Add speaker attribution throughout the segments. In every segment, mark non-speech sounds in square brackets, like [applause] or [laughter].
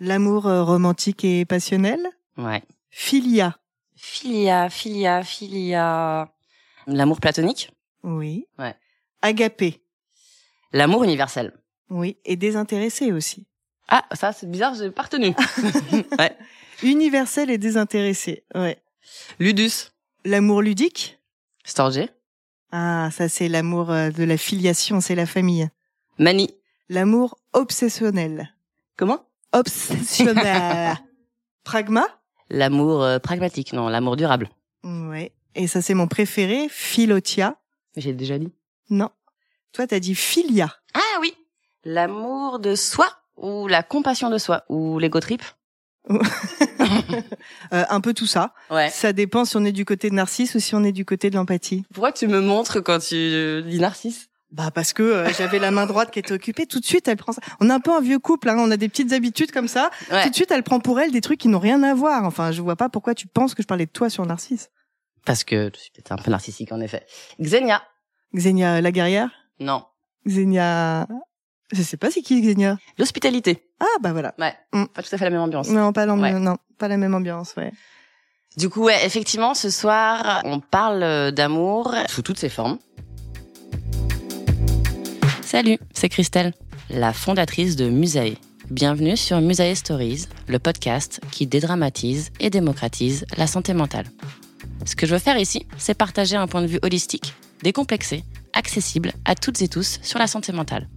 Speaker 1: L'amour euh, romantique et passionnel.
Speaker 2: Ouais.
Speaker 1: Philia.
Speaker 2: Philia, philia, philia. L'amour platonique.
Speaker 1: Oui.
Speaker 2: Ouais.
Speaker 1: Agapé.
Speaker 2: L'amour universel.
Speaker 1: Oui. Et désintéressé aussi.
Speaker 2: Ah, ça, c'est bizarre, j'ai pas retenu. [laughs] ouais.
Speaker 1: Universel et désintéressé. Ouais.
Speaker 2: Ludus.
Speaker 1: L'amour ludique.
Speaker 2: Storgé.
Speaker 1: Ah, ça c'est l'amour euh, de la filiation, c'est la famille.
Speaker 2: Mani.
Speaker 1: L'amour obsessionnel.
Speaker 2: Comment?
Speaker 1: Obsessionnel. [laughs] Pragma?
Speaker 2: L'amour euh, pragmatique, non, l'amour durable.
Speaker 1: Ouais. Et ça c'est mon préféré, Philotia.
Speaker 2: J'ai déjà dit.
Speaker 1: Non. Toi t'as dit Philia.
Speaker 2: Ah oui. L'amour de soi ou la compassion de soi ou l'ego trip? [laughs]
Speaker 1: Euh, un peu tout ça.
Speaker 2: Ouais.
Speaker 1: Ça dépend si on est du côté de Narcisse ou si on est du côté de l'empathie.
Speaker 2: Pourquoi tu me montres quand tu dis narcisse?
Speaker 1: Bah parce que euh, j'avais la main droite qui était occupée. Tout de suite, elle prend ça. On est un peu un vieux couple, hein. on a des petites habitudes comme ça.
Speaker 2: Ouais.
Speaker 1: Tout de suite, elle prend pour elle des trucs qui n'ont rien à voir. Enfin, je vois pas pourquoi tu penses que je parlais de toi sur Narcisse.
Speaker 2: Parce que je suis peut-être un peu narcissique en effet. Xenia.
Speaker 1: Xenia la guerrière?
Speaker 2: Non.
Speaker 1: Xenia... Je sais pas c'est qui Xenia?
Speaker 2: L'hospitalité.
Speaker 1: Ah bah voilà.
Speaker 2: Ouais.
Speaker 1: Mm.
Speaker 2: Pas tout à fait la même ambiance.
Speaker 1: Non, pas l'ambiance,
Speaker 2: Ouais.
Speaker 1: non, pas la même ambiance, ouais.
Speaker 2: Du coup, ouais, effectivement, ce soir, on parle euh, d'amour sous toutes ses formes. Salut, c'est Christelle, la fondatrice de Musae. Bienvenue sur Musae Stories, le podcast qui dédramatise et démocratise la santé mentale. Ce que je veux faire ici, c'est partager un point de vue holistique, décomplexé, accessible à toutes et tous sur la santé mentale.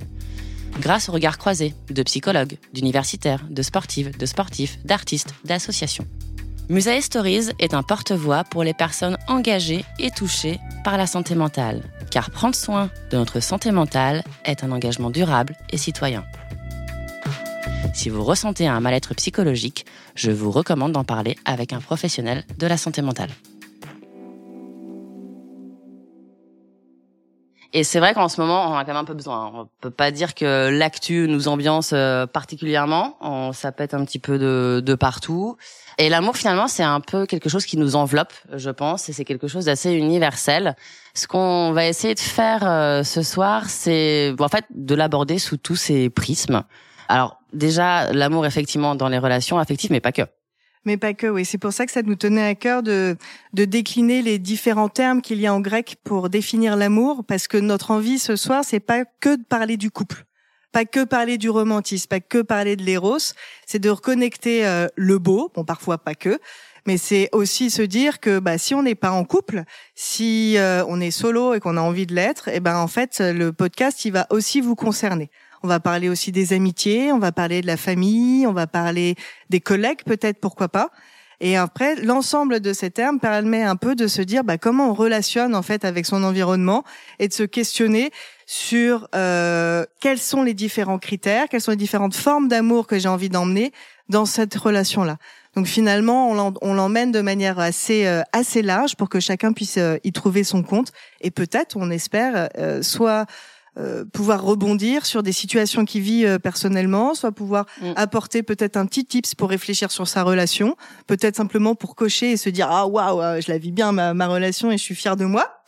Speaker 2: Grâce au regard croisé de psychologues, d'universitaires, de sportives, de sportifs, d'artistes, d'associations. Musae Stories est un porte-voix pour les personnes engagées et touchées par la santé mentale, car prendre soin de notre santé mentale est un engagement durable et citoyen. Si vous ressentez un mal-être psychologique, je vous recommande d'en parler avec un professionnel de la santé mentale. Et c'est vrai qu'en ce moment, on a quand même un peu besoin. On peut pas dire que l'actu nous ambiance euh, particulièrement. On, ça pète un petit peu de, de partout. Et l'amour, finalement, c'est un peu quelque chose qui nous enveloppe, je pense, et c'est quelque chose d'assez universel. Ce qu'on va essayer de faire euh, ce soir, c'est en fait de l'aborder sous tous ses prismes. Alors déjà, l'amour, effectivement, dans les relations affectives, mais pas que.
Speaker 1: Mais pas que, oui. C'est pour ça que ça nous tenait à cœur de, de décliner les différents termes qu'il y a en grec pour définir l'amour, parce que notre envie ce soir, c'est pas que de parler du couple, pas que parler du romantisme, pas que parler de l'éros, c'est de reconnecter euh, le beau, bon parfois pas que, mais c'est aussi se dire que bah, si on n'est pas en couple, si euh, on est solo et qu'on a envie de l'être, et ben en fait le podcast il va aussi vous concerner. On va parler aussi des amitiés, on va parler de la famille, on va parler des collègues peut-être, pourquoi pas. Et après, l'ensemble de ces termes permet un peu de se dire bah, comment on relationne en fait avec son environnement et de se questionner sur euh, quels sont les différents critères, quelles sont les différentes formes d'amour que j'ai envie d'emmener dans cette relation-là. Donc finalement, on l'emmène de manière assez euh, assez large pour que chacun puisse euh, y trouver son compte et peut-être, on espère, euh, soit euh, pouvoir rebondir sur des situations qu'il vit euh, personnellement, soit pouvoir
Speaker 2: Mm.
Speaker 1: apporter peut-être un petit tips pour réfléchir sur sa relation, peut-être simplement pour cocher et se dire ah waouh euh, je la vis bien ma, ma relation et je suis fière de moi.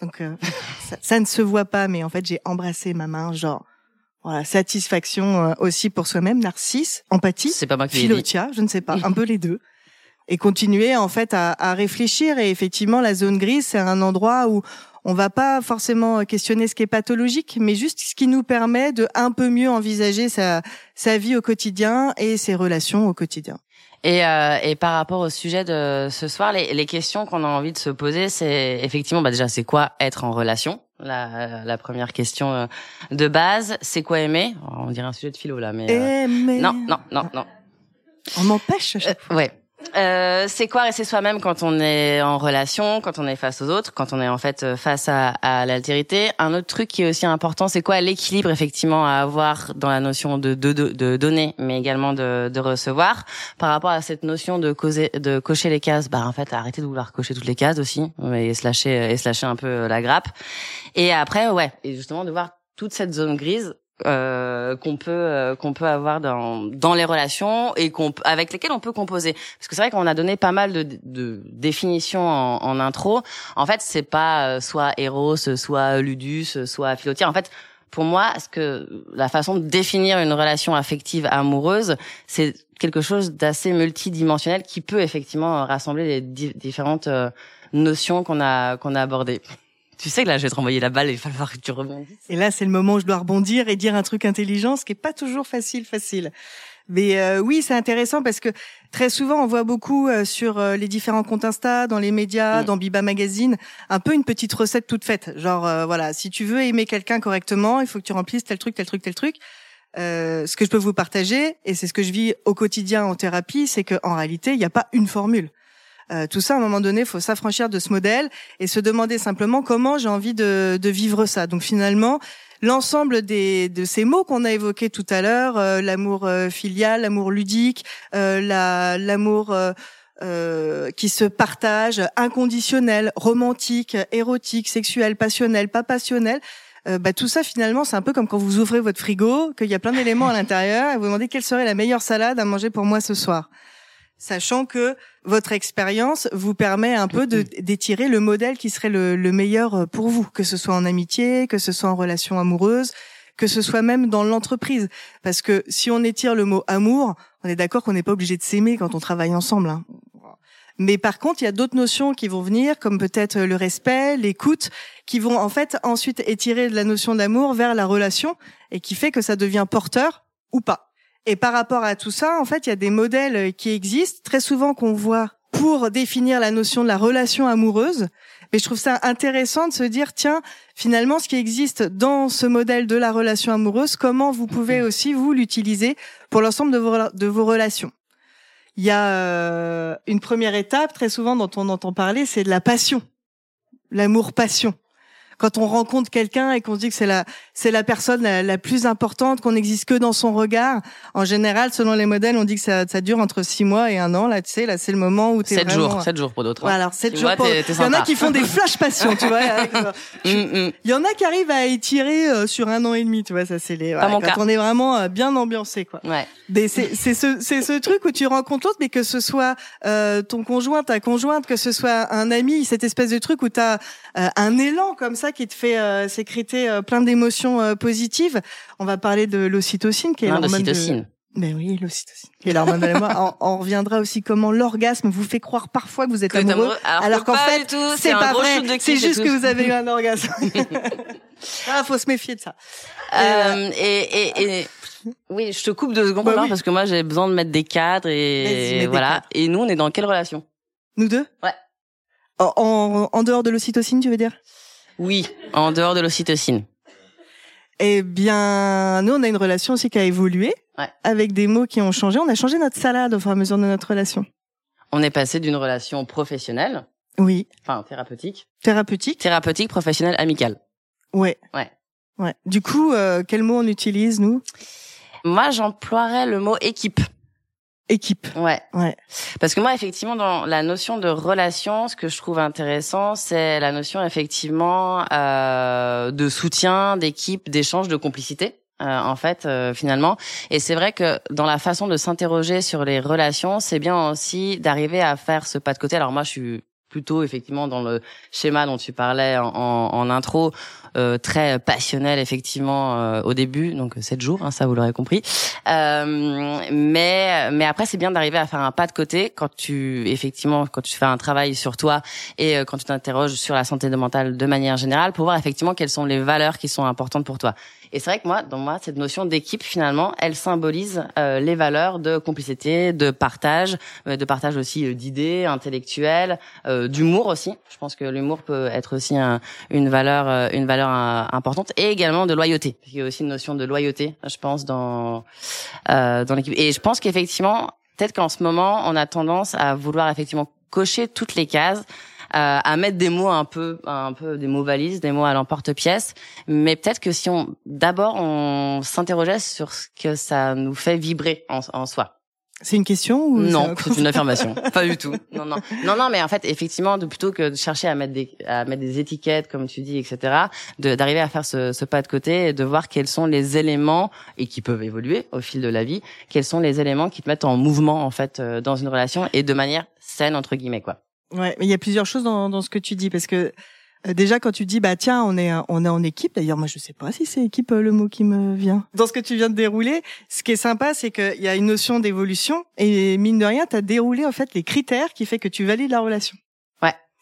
Speaker 1: Donc euh, [laughs] ça, ça, ne se voit pas, mais en fait j'ai embrassé ma main, genre voilà, satisfaction euh, aussi pour soi-même, narcisse, empathie,
Speaker 2: c'est pas moi qui
Speaker 1: philotia, je ne sais pas, [laughs] un peu les deux. Et continuer en fait à, à réfléchir. Et effectivement, la zone grise, c'est un endroit où on va pas forcément questionner ce qui est pathologique, mais juste ce qui nous permet de un peu mieux envisager sa, sa vie au quotidien et ses relations au quotidien.
Speaker 2: Et, euh, et par rapport au sujet de ce soir, les, les questions qu'on a envie de se poser, c'est effectivement, bah déjà, c'est quoi être en relation? La, la première question euh, de base, c'est quoi aimer? On dirait un sujet de philo là, mais
Speaker 1: euh, aimer.
Speaker 2: non, non, non, non.
Speaker 1: On m'empêche
Speaker 2: ouais. Euh, c'est quoi rester soi-même quand on est en relation, quand on est face aux autres, quand on est en fait euh, face à, à l'altérité? Un autre truc qui est aussi important, c'est quoi l'équilibre effectivement à avoir dans la notion de, de, de, donner, mais également de, de, recevoir, par rapport à cette notion de, causer, de cocher les cases. Bah en fait, arrêter de vouloir cocher toutes les cases aussi et se lâcher et se lâcher un peu la grappe. Et après, ouais, et justement de voir toute cette zone grise euh, qu'on peut euh, qu'on peut avoir dans dans les relations et qu'on avec lesquelles on peut composer. Parce que c'est vrai qu'on a donné pas mal de, de définitions en, en, intro. En fait c'est pas euh, soit Eros soit Ludus soit Philotier en fait pour moi ce que la façon de définir une relation affective amoureuse c'est quelque chose d'assez multidimensionnel qui peut effectivement rassembler les différentes euh, notions qu'on a qu'on a abordées tu sais que là, je vais te renvoyer la balle et il va falloir que tu rebondisses.
Speaker 1: Et là, c'est le moment où je dois rebondir et dire un truc intelligent, ce qui est pas toujours facile, facile. Mais euh, oui, c'est intéressant parce que très souvent, on voit beaucoup euh, sur euh, les différents comptes Insta, dans les médias, mm. dans Biba Magazine, un peu une petite recette toute faite. Genre, voilà, si tu veux aimer quelqu'un correctement, il faut que tu remplisses tel truc, tel truc, tel truc. ce que je peux vous partager, et c'est ce que je vis au quotidien en thérapie, c'est qu'en réalité, il n'y a pas une formule. Euh, tout ça, à un moment donné, faut s'affranchir de ce modèle et se demander simplement comment j'ai envie de, de, vivre ça. Donc finalement, l'ensemble des de ces mots qu'on a évoqués tout à l'heure, euh, l'amour euh, filial, l'amour ludique, la l'amour qui se partage, inconditionnel, romantique, érotique, sexuel, passionnel, pas passionnel. bah, tout ça finalement c'est un peu comme quand vous ouvrez votre frigo, qu'il y a plein d'éléments à l'intérieur et vous demandez quelle serait la meilleure salade à manger pour moi ce soir sachant que votre expérience vous permet un peu d'étirer le modèle qui serait le, meilleur euh, pour vous, que ce soit en amitié, que ce soit en relation amoureuse, que ce soit même dans l'entreprise. Parce que si on étire le mot amour, on est d'accord qu'on n'est pas obligé de s'aimer quand on travaille ensemble. Hein. Mais par contre, il y a d'autres notions qui vont venir, comme peut-être le respect, l'écoute, qui vont en fait ensuite étirer de la notion d'amour vers la relation et qui fait que ça devient porteur ou pas. Et par rapport à tout ça, en fait, il y a des modèles qui existent, très souvent qu'on voit pour définir la notion de la relation amoureuse. Mais je trouve ça intéressant de se dire, tiens, finalement, ce qui existe dans ce modèle de la relation amoureuse, comment vous pouvez mhm. aussi, vous, l'utiliser pour l'ensemble de vos, de vos relations. Il y a euh, une première étape, très souvent, dont on entend parler, c'est de la passion. L'amour-passion quand on rencontre quelqu'un et qu'on se dit que c'est la c'est la personne la, plus importante, qu'on n'existe que dans son regard. En général, selon les modèles, on dit que ça, ça dure entre six mois et un an. Là, tu sais, là, c'est le moment où t'es
Speaker 2: sept
Speaker 1: vraiment...
Speaker 2: jours, sept jours pour d'autres.
Speaker 1: Hein. alors sept jours. pour... Il y en a qui font des flash passions, tu vois. [laughs] Mm, mm. Il y en a qui arrivent à étirer euh, sur un an et demi, tu vois. Ça, c'est les. quand on est vraiment euh, bien ambiancé, quoi.
Speaker 2: Ouais.
Speaker 1: C'est c'est ce c'est ce truc où tu rencontres l'autre, mais que ce soit euh, ton conjoint, ta conjointe, que ce soit un ami, cette espèce de truc où t'as euh, un élan comme ça qui te fait euh, sécréter euh, plein d'émotions positives. On va parler de l'ocytocine, qui est l'hormone de... Mais oui, l'ocytocine. Est l'hormone de on, on, reviendra aussi comment l'orgasme vous fait croire parfois que vous êtes amoureux,
Speaker 2: alors,
Speaker 1: qu'en fait, c'est pas vrai. C'est juste que vous avez eu un orgasme. [laughs] ah, faut se méfier de ça.
Speaker 2: Euh, et, et, et, oui, je te coupe deux secondes bah parce que moi j'ai besoin de mettre des cadres et voilà. Et nous, on est dans quelle relation?
Speaker 1: Nous deux?
Speaker 2: Ouais.
Speaker 1: En, en, dehors de l'ocytocine, tu veux dire?
Speaker 2: Oui, en dehors de l'ocytocine.
Speaker 1: Eh bien, nous, on a une relation aussi qui a évolué, avec des mots qui ont changé. On a changé notre salade au fur et à mesure de notre relation.
Speaker 2: On est passé d'une relation professionnelle,
Speaker 1: oui,
Speaker 2: enfin thérapeutique,
Speaker 1: thérapeutique,
Speaker 2: thérapeutique, professionnelle, amicale.
Speaker 1: Ouais.
Speaker 2: Ouais.
Speaker 1: Ouais. Du coup, euh, quel mot on utilise nous?
Speaker 2: Moi, j'emploierais le mot équipe
Speaker 1: équipe.
Speaker 2: Ouais.
Speaker 1: Ouais.
Speaker 2: Parce que moi, effectivement, dans la notion de relation, ce que je trouve intéressant, c'est la notion effectivement euh, de soutien, d'équipe, d'échange, de complicité. Euh, en fait, euh, finalement. Et c'est vrai que dans la façon de s'interroger sur les relations, c'est bien aussi d'arriver à faire ce pas de côté. Alors moi, je suis plutôt effectivement dans le schéma dont tu parlais en, en intro, euh, très passionnel effectivement euh, au début, donc sept jours, hein, ça vous l'aurez compris. Euh, mais mais après c'est bien d'arriver à faire un pas de côté quand tu effectivement quand tu fais un travail sur toi et quand tu t'interroges sur la santé mentale de manière générale pour voir effectivement quelles sont les valeurs qui sont importantes pour toi. Et c'est vrai que moi, dans moi, cette notion d'équipe, finalement, elle symbolise euh, les valeurs de complicité, de partage, euh, de partage aussi euh, d'idées intellectuelles, d'humour aussi. Je pense que l'humour peut être aussi une valeur, une valeur importante, et également de loyauté. Il y a aussi une notion de loyauté, je pense, dans dans l'équipe. Et je pense qu'effectivement, peut-être qu'en ce moment, on a tendance à vouloir effectivement cocher toutes les cases à mettre des mots un peu, un peu des mots valises, des mots à l'emporte-pièce. Mais peut-être que si on, d'abord, on s'interrogeait sur ce que ça nous fait vibrer en, en soi.
Speaker 1: C'est une question ou
Speaker 2: non C'est une affirmation. [laughs] pas du tout. Non, non, non, non. Mais en fait, effectivement, de, plutôt que de chercher à mettre des à mettre des étiquettes, comme tu dis, etc., d'arriver à faire ce, ce pas de côté et de voir quels sont les éléments et qui peuvent évoluer au fil de la vie. Quels sont les éléments qui te mettent en mouvement en fait euh, dans une relation et de manière saine entre guillemets quoi.
Speaker 1: Ouais, mais il y a plusieurs choses dans, dans ce que tu dis parce que euh, déjà quand tu dis bah tiens on est on est en équipe d'ailleurs moi je sais pas si c'est équipe euh, le mot qui me vient. Dans ce que tu viens de dérouler ce qui est sympa c'est qu'il y a une notion d'évolution et mine de rien tu as déroulé en fait les critères qui fait que tu valides la relation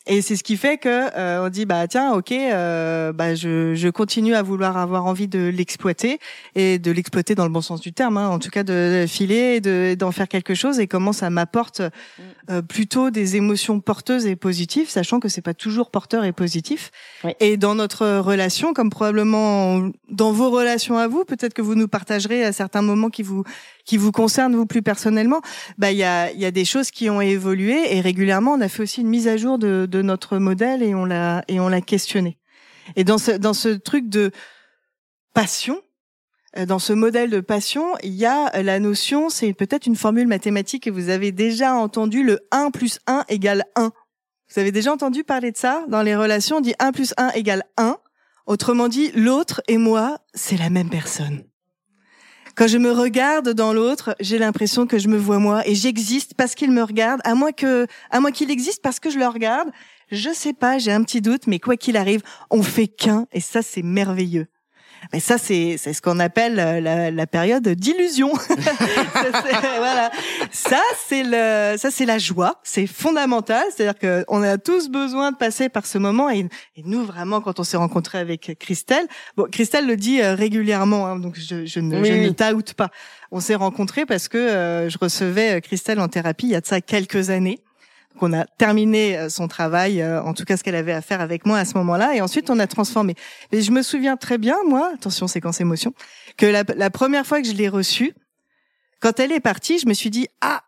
Speaker 1: et c'est ce qui fait que euh, on dit bah tiens ok euh, bah je, je continue à vouloir avoir envie de l'exploiter et de l'exploiter dans le bon sens du terme hein, en tout cas de, filer et d'en faire quelque chose et comment ça m'apporte mm. euh, plutôt des émotions porteuses et positives sachant que c'est pas toujours porteur et positif et dans notre relation comme probablement dans vos relations à vous peut-être que vous nous partagerez à certains moments qui vous qui vous concerne vous plus personnellement, bah il y a, y a des choses qui ont évolué et régulièrement on a fait aussi une mise à jour de, de notre modèle et on l'a et on l'a questionné. Et dans ce dans ce truc de passion, euh, dans ce modèle de passion, il y a la notion, c'est peut-être une formule mathématique que vous avez déjà entendu, le 1 plus 1 égale 1. Vous avez déjà entendu parler de ça Dans les relations, on dit 1 plus 1 égale 1. Autrement dit, l'autre et moi, c'est la même personne. Quand je me regarde dans l'autre, j'ai l'impression que je me vois moi et j'existe parce qu'il me regarde, à moins que, à moins qu'il existe parce que je le regarde. Je sais pas, j'ai un petit doute, mais quoi qu'il arrive, on fait qu'un et ça c'est merveilleux. Mais ça, c'est c'est ce qu'on appelle euh, la, la période d'illusion. [laughs] voilà. Ça, c'est le ça c'est la joie. C'est fondamental. C'est-à-dire que on a tous besoin de passer par ce moment. Et, et nous, vraiment, quand on s'est rencontré avec Christelle, bon, Christelle le dit euh, régulièrement, hein, donc je, je ne, je ne pas. On s'est rencontrés parce que euh, je recevais Christelle en thérapie il y a de ça quelques années qu'on a terminé euh, son travail, euh, en tout cas ce qu'elle avait à faire avec moi à ce moment-là, et ensuite on a transformé. Et je me souviens très bien, moi, attention séquence émotion, que la, la première fois que je l'ai reçue, quand elle est partie, je me suis dit ah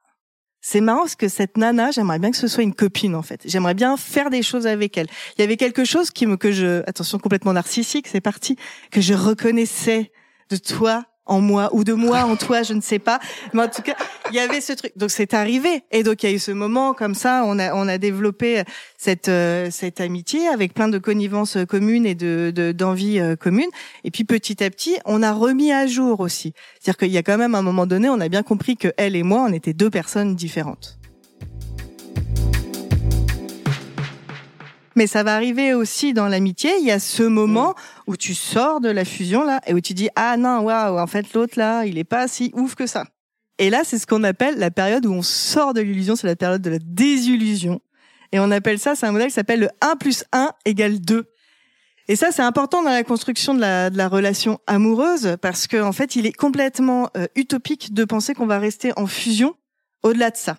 Speaker 1: c'est marrant parce que cette nana, j'aimerais bien que ce soit une copine en fait. J'aimerais bien faire des choses avec elle. Il y avait quelque chose qui me que je attention complètement narcissique, c'est parti, que je reconnaissais de toi en moi ou de moi en toi, je ne sais pas. Mais en tout cas, il y avait ce truc. Donc c'est arrivé. Et donc il y a eu ce moment comme ça. On a on a développé cette euh, cette amitié avec plein de connivences communes et de d'envie euh, commune. Et puis petit à petit, on a remis à jour aussi. C'est-à-dire qu'il y a quand même un moment donné, on a bien compris que elle et moi, on était deux personnes différentes. Mais ça va arriver aussi dans l'amitié. Il y a ce moment mm. où tu sors de la fusion là et où tu dis ah non waouh en fait l'autre là il est pas si ouf que ça. Et là c'est ce qu'on appelle la période où on sort de l'illusion, c'est la période de la désillusion. Et on appelle ça, c'est un modèle qui s'appelle le 1 plus 1 égale 2. Et ça, c'est important dans la construction de la, de la relation amoureuse parce qu'en en fait, il est complètement euh, utopique de penser qu'on va rester en fusion au-delà de ça.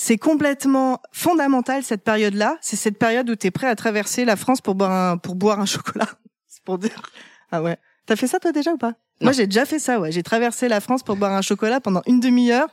Speaker 1: C'est complètement fondamental cette période-là. C'est cette période où tu es prêt à traverser la France pour boire un, pour boire un chocolat. [laughs] C'est pour dire. Ah ouais. T'as fait ça toi déjà ou pas? Moi j'ai déjà fait ça. Ouais, j'ai traversé la France pour boire un chocolat pendant une demi-heure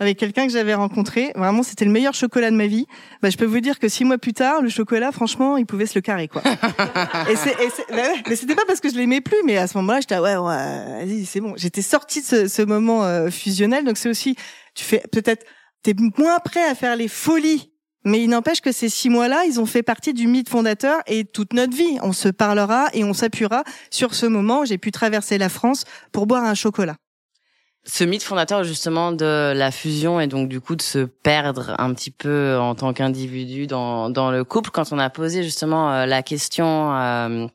Speaker 1: avec quelqu'un que j'avais rencontré. Vraiment, c'était le meilleur chocolat de ma vie. Bah, je peux vous dire que six mois plus tard, le chocolat, franchement, il pouvait se le carrer, quoi. [laughs] et c'est, bah ouais, mais c'était pas parce que je l'aimais plus, mais à ce moment-là, j'étais, ouais, ouais, vas-y, c'est bon. J'étais sortie de ce, ce moment euh, fusionnel, donc c'est aussi, tu fais peut-être t'es moins prêt à faire les folies. Mais il n'empêche que ces six mois-là, ils ont fait partie du mythe fondateur et toute notre vie. On se parlera et on s'appuiera sur ce moment où j'ai pu traverser la France pour boire un chocolat.
Speaker 2: ce mythe fondateur justement de la fusion et donc du coup de se perdre un petit peu en tant qu'individu dans, dans le couple, quand on a posé justement euh, la question euh,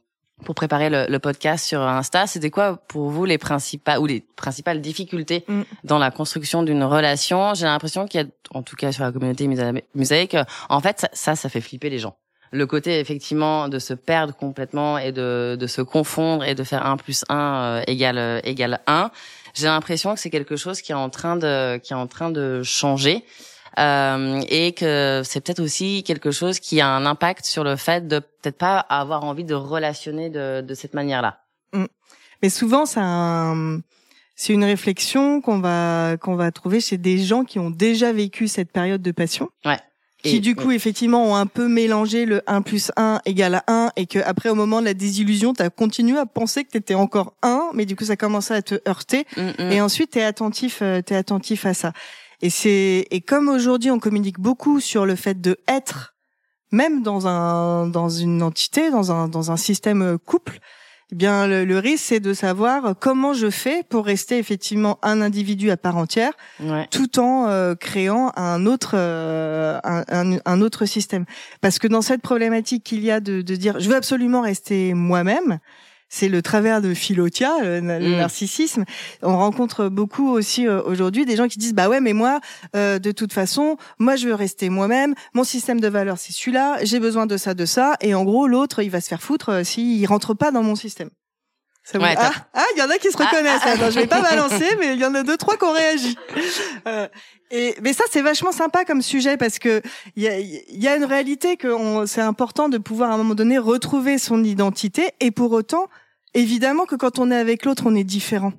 Speaker 2: pour préparer le, le, podcast sur Insta, c'était quoi pour vous les principales ou les principales difficultés mm. dans la construction d'une relation? J'ai l'impression qu'il y a, en tout cas sur la communauté musaïque, en fait ça, ça fait flipper les gens. Le côté effectivement de se perdre complètement et de, de se confondre et de faire 1 plus 1 euh, égale, égale 1 j'ai l'impression que c'est quelque chose qui est en train de qui est en train de changer euh, et que c'est peut-être aussi quelque chose qui a un impact sur le fait de peut-être pas avoir envie de relationner de, de cette manière-là.
Speaker 1: Mm. Mais souvent, c'est un, c'est une réflexion qu'on va qu'on va trouver chez des gens qui ont déjà vécu cette période de passion.
Speaker 2: Ouais
Speaker 1: qui du coup effectivement ont un peu mélangé le 1 plus 1 égale à 1 et que après au moment de la désillusion tu as continué à penser que tu étais encore 1 mais du coup ça commençait à te heurter mm, mm. et ensuite tu es attentif euh, t'es attentif à ça et c'est et comme aujourd'hui on communique beaucoup sur le fait de être même dans un dans une entité dans un dans un système couple eh bien le, risque c'est de savoir comment je fais pour rester effectivement un individu à part entière, tout en euh, créant un autre euh, un, un, autre système. Parce que dans cette problématique qu'il y a de, de dire je veux absolument rester moi-même, c'est le travers de Philotia, le, mm. narcissisme. On rencontre beaucoup aussi euh, aujourd'hui des gens qui disent bah ouais mais moi euh, de toute façon moi je veux rester moi-même, mon système de valeurs c'est celui-là, j'ai besoin de ça de ça et en gros l'autre il va se faire foutre euh, s'il rentre pas dans mon système. Ça ah, ah, il y en a qui se ah, reconnaissent. Ah, Attends, je vais pas [laughs] balancer, mais il y en a deux, trois qui ont réagi. Euh, et mais ça, c'est vachement sympa comme sujet parce que il y a, y a une réalité que c'est important de pouvoir à un moment donné retrouver son identité et pour autant, évidemment que quand on est avec l'autre, on est différent.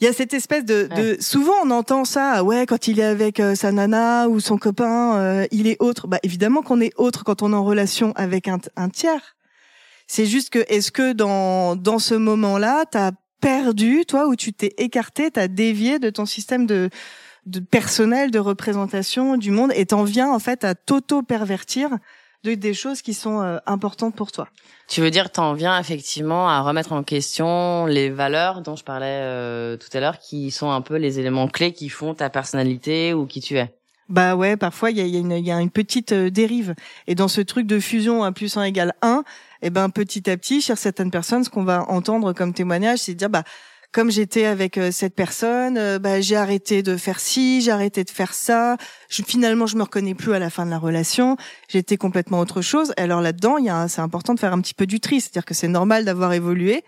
Speaker 1: Il y a cette espèce de, de, souvent on entend ça ouais quand il est avec euh, sa nana ou son copain euh, il est autre bah évidemment qu'on est autre quand on est en relation avec un, un tiers c'est juste que est-ce que dans dans ce moment-là, tu as perdu toi ou tu t'es écarté, tu as dévié de ton système de de personnel de représentation du monde et t'en viens en fait à t'auto-pervertir de, des choses qui sont euh, importantes pour toi?
Speaker 2: Tu veux dire, t'en viens effectivement à remettre en question les valeurs dont je parlais euh, tout à l'heure, qui sont un peu les éléments clés qui font ta personnalité ou qui tu es?
Speaker 1: Bah ouais, parfois il y a, y, a une petite euh, dérive. Et dans ce truc de fusion 1 plus 1 égale 1, et eh ben petit à petit, chez certaines personnes, ce qu'on va entendre comme témoignage, c'est de dire bah comme j'étais avec euh, cette personne, euh, bah, j'ai arrêté de faire ci, j'ai arrêté de faire ça. Je, finalement, je me reconnais plus à la fin de la relation. J'étais complètement autre chose. Et alors là-dedans, il y a, c'est important de faire un petit peu du tri, c'est-à-dire que c'est normal d'avoir évolué.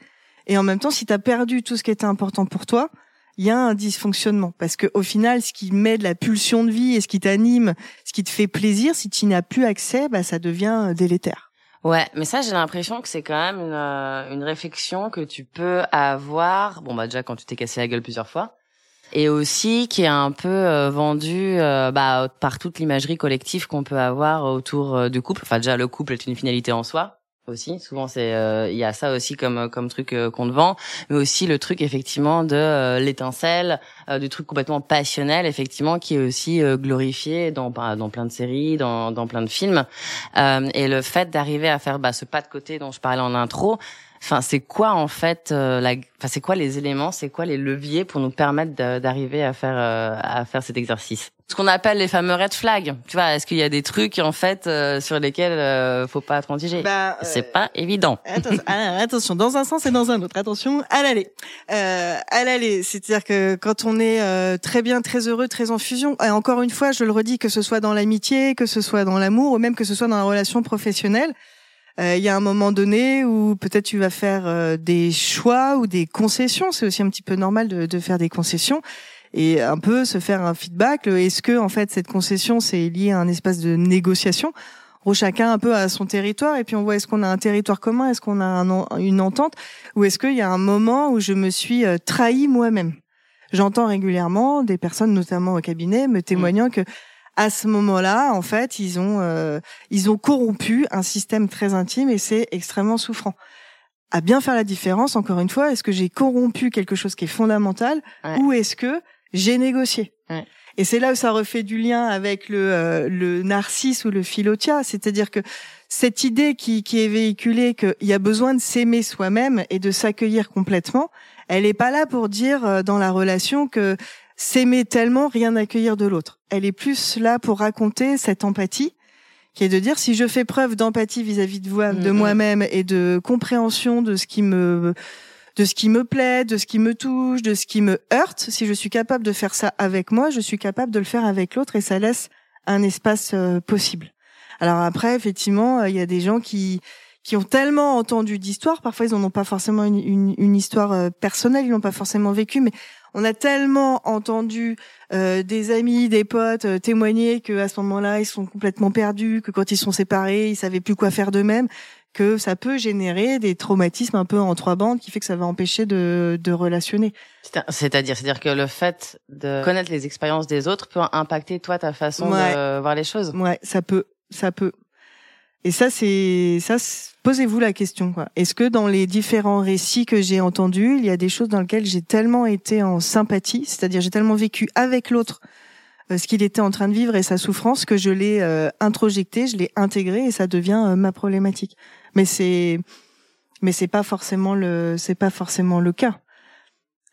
Speaker 1: Et en même temps, si tu as perdu tout ce qui était important pour toi, il y a un dysfonctionnement parce que au final, ce qui met de la pulsion de vie et ce qui t'anime, ce qui te fait plaisir, si tu n'as plus accès, bah, ça devient délétère.
Speaker 2: Ouais, mais ça, j'ai l'impression que c'est quand même une, euh, une réflexion que tu peux avoir. Bon, bah déjà quand tu t'es cassé la gueule plusieurs fois, et aussi qui est un peu euh, vendu euh, bah, par toute l'imagerie collective qu'on peut avoir autour du couple. Enfin, déjà le couple est une finalité en soi aussi. Souvent, c'est euh, il y a ça aussi comme comme truc euh, qu'on te vend, mais aussi le truc effectivement de euh, l'étincelle, du truc complètement passionnel, effectivement, qui est aussi glorifié dans bah, dans plein de séries, dans dans plein de films. et le fait d'arriver à faire bah, ce pas de côté dont je parlais en intro, Enfin, c'est quoi en fait la enfin c'est quoi les éléments, c'est quoi les leviers pour nous permettre d'arriver à faire à faire cet exercice? Ce qu'on appelle les fameux red flags. Tu vois, est-ce qu'il y a des trucs en fait euh, sur lesquels euh, faut pas transiger? Bah, C'est euh, pas évident. [laughs]
Speaker 1: Ah, attention, dans un sens et dans un autre. Attention, à l'aller. Euh, à l'aller, c'est-à-dire que quand on est très bien, très heureux, très en fusion, et encore une fois, je le redis, que ce soit dans l'amitié, que ce soit dans l'amour, ou même que ce soit dans la relation professionnelle, il y a un moment donné où peut-être tu vas faire des choix ou des concessions. C'est aussi un petit peu normal de, de faire des concessions et un peu se faire un feedback. Est-ce que en fait cette concession c'est lié à un espace de négociation? Où chacun un peu à son territoire et puis on voit est-ce qu'on a un territoire commun, est-ce qu'on a un, une entente? Ou est-ce qu'il y a un moment où je me suis euh, trahi moi-même? J'entends régulièrement des personnes, notamment au cabinet, me témoignant que à ce moment-là, en fait, ils ont euh, ils ont corrompu un système très intime et c'est extrêmement souffrant. À bien faire la différence, encore une fois, est-ce que j'ai corrompu quelque chose qui est fondamental ou est-ce que j'ai négocié. Et c'est là où ça refait du lien avec le, euh, le narcisse ou le philotia, c'est-à-dire que cette idée qui, qui est véhiculée qu'il y a besoin de s'aimer soi-même et de s'accueillir complètement, elle n'est pas là pour dire euh, dans la relation que s'aimer tellement, rien accueillir de l'autre. Elle est plus là pour raconter cette empathie, qui est de dire si je fais preuve d'empathie vis-à-vis de, de mm-hmm. moi-même et de compréhension de ce qui me de ce qui me plaît, de ce qui me touche, de ce qui me heurte, si je suis capable de faire ça avec moi, je suis capable de le faire avec l'autre et ça laisse un espace euh, possible. Alors après, effectivement, euh, il y a des gens qui qui ont tellement entendu d'histoires, parfois ils n'en ont pas forcément une, une, une histoire euh, personnelle, ils n'ont pas forcément vécu, mais on a tellement entendu euh, des amis, des potes euh, témoigner que à ce moment-là ils sont complètement perdus, que quand ils sont séparés ils savaient plus quoi faire d'eux-mêmes, que ça peut générer des traumatismes un peu en trois bandes, qui fait que ça va empêcher de, de relationner.
Speaker 2: C'est-à-dire, c'est-à-dire que le fait de connaître les expériences des autres peut impacter toi ta façon de voir les choses.
Speaker 1: Ouais, ça peut, ça peut. Et ça, c'est ça. Posez-vous la question. Est-ce que dans les différents récits que j'ai entendus, il y a des choses dans lesquelles j'ai tellement été en sympathie, c'est-à-dire j'ai tellement vécu avec l'autre euh, ce qu'il était en train de vivre et sa souffrance que je l'ai euh, introjecté, je l'ai intégré et ça devient euh, ma problématique. Mais c'est mais c'est pas forcément le c'est pas forcément le cas.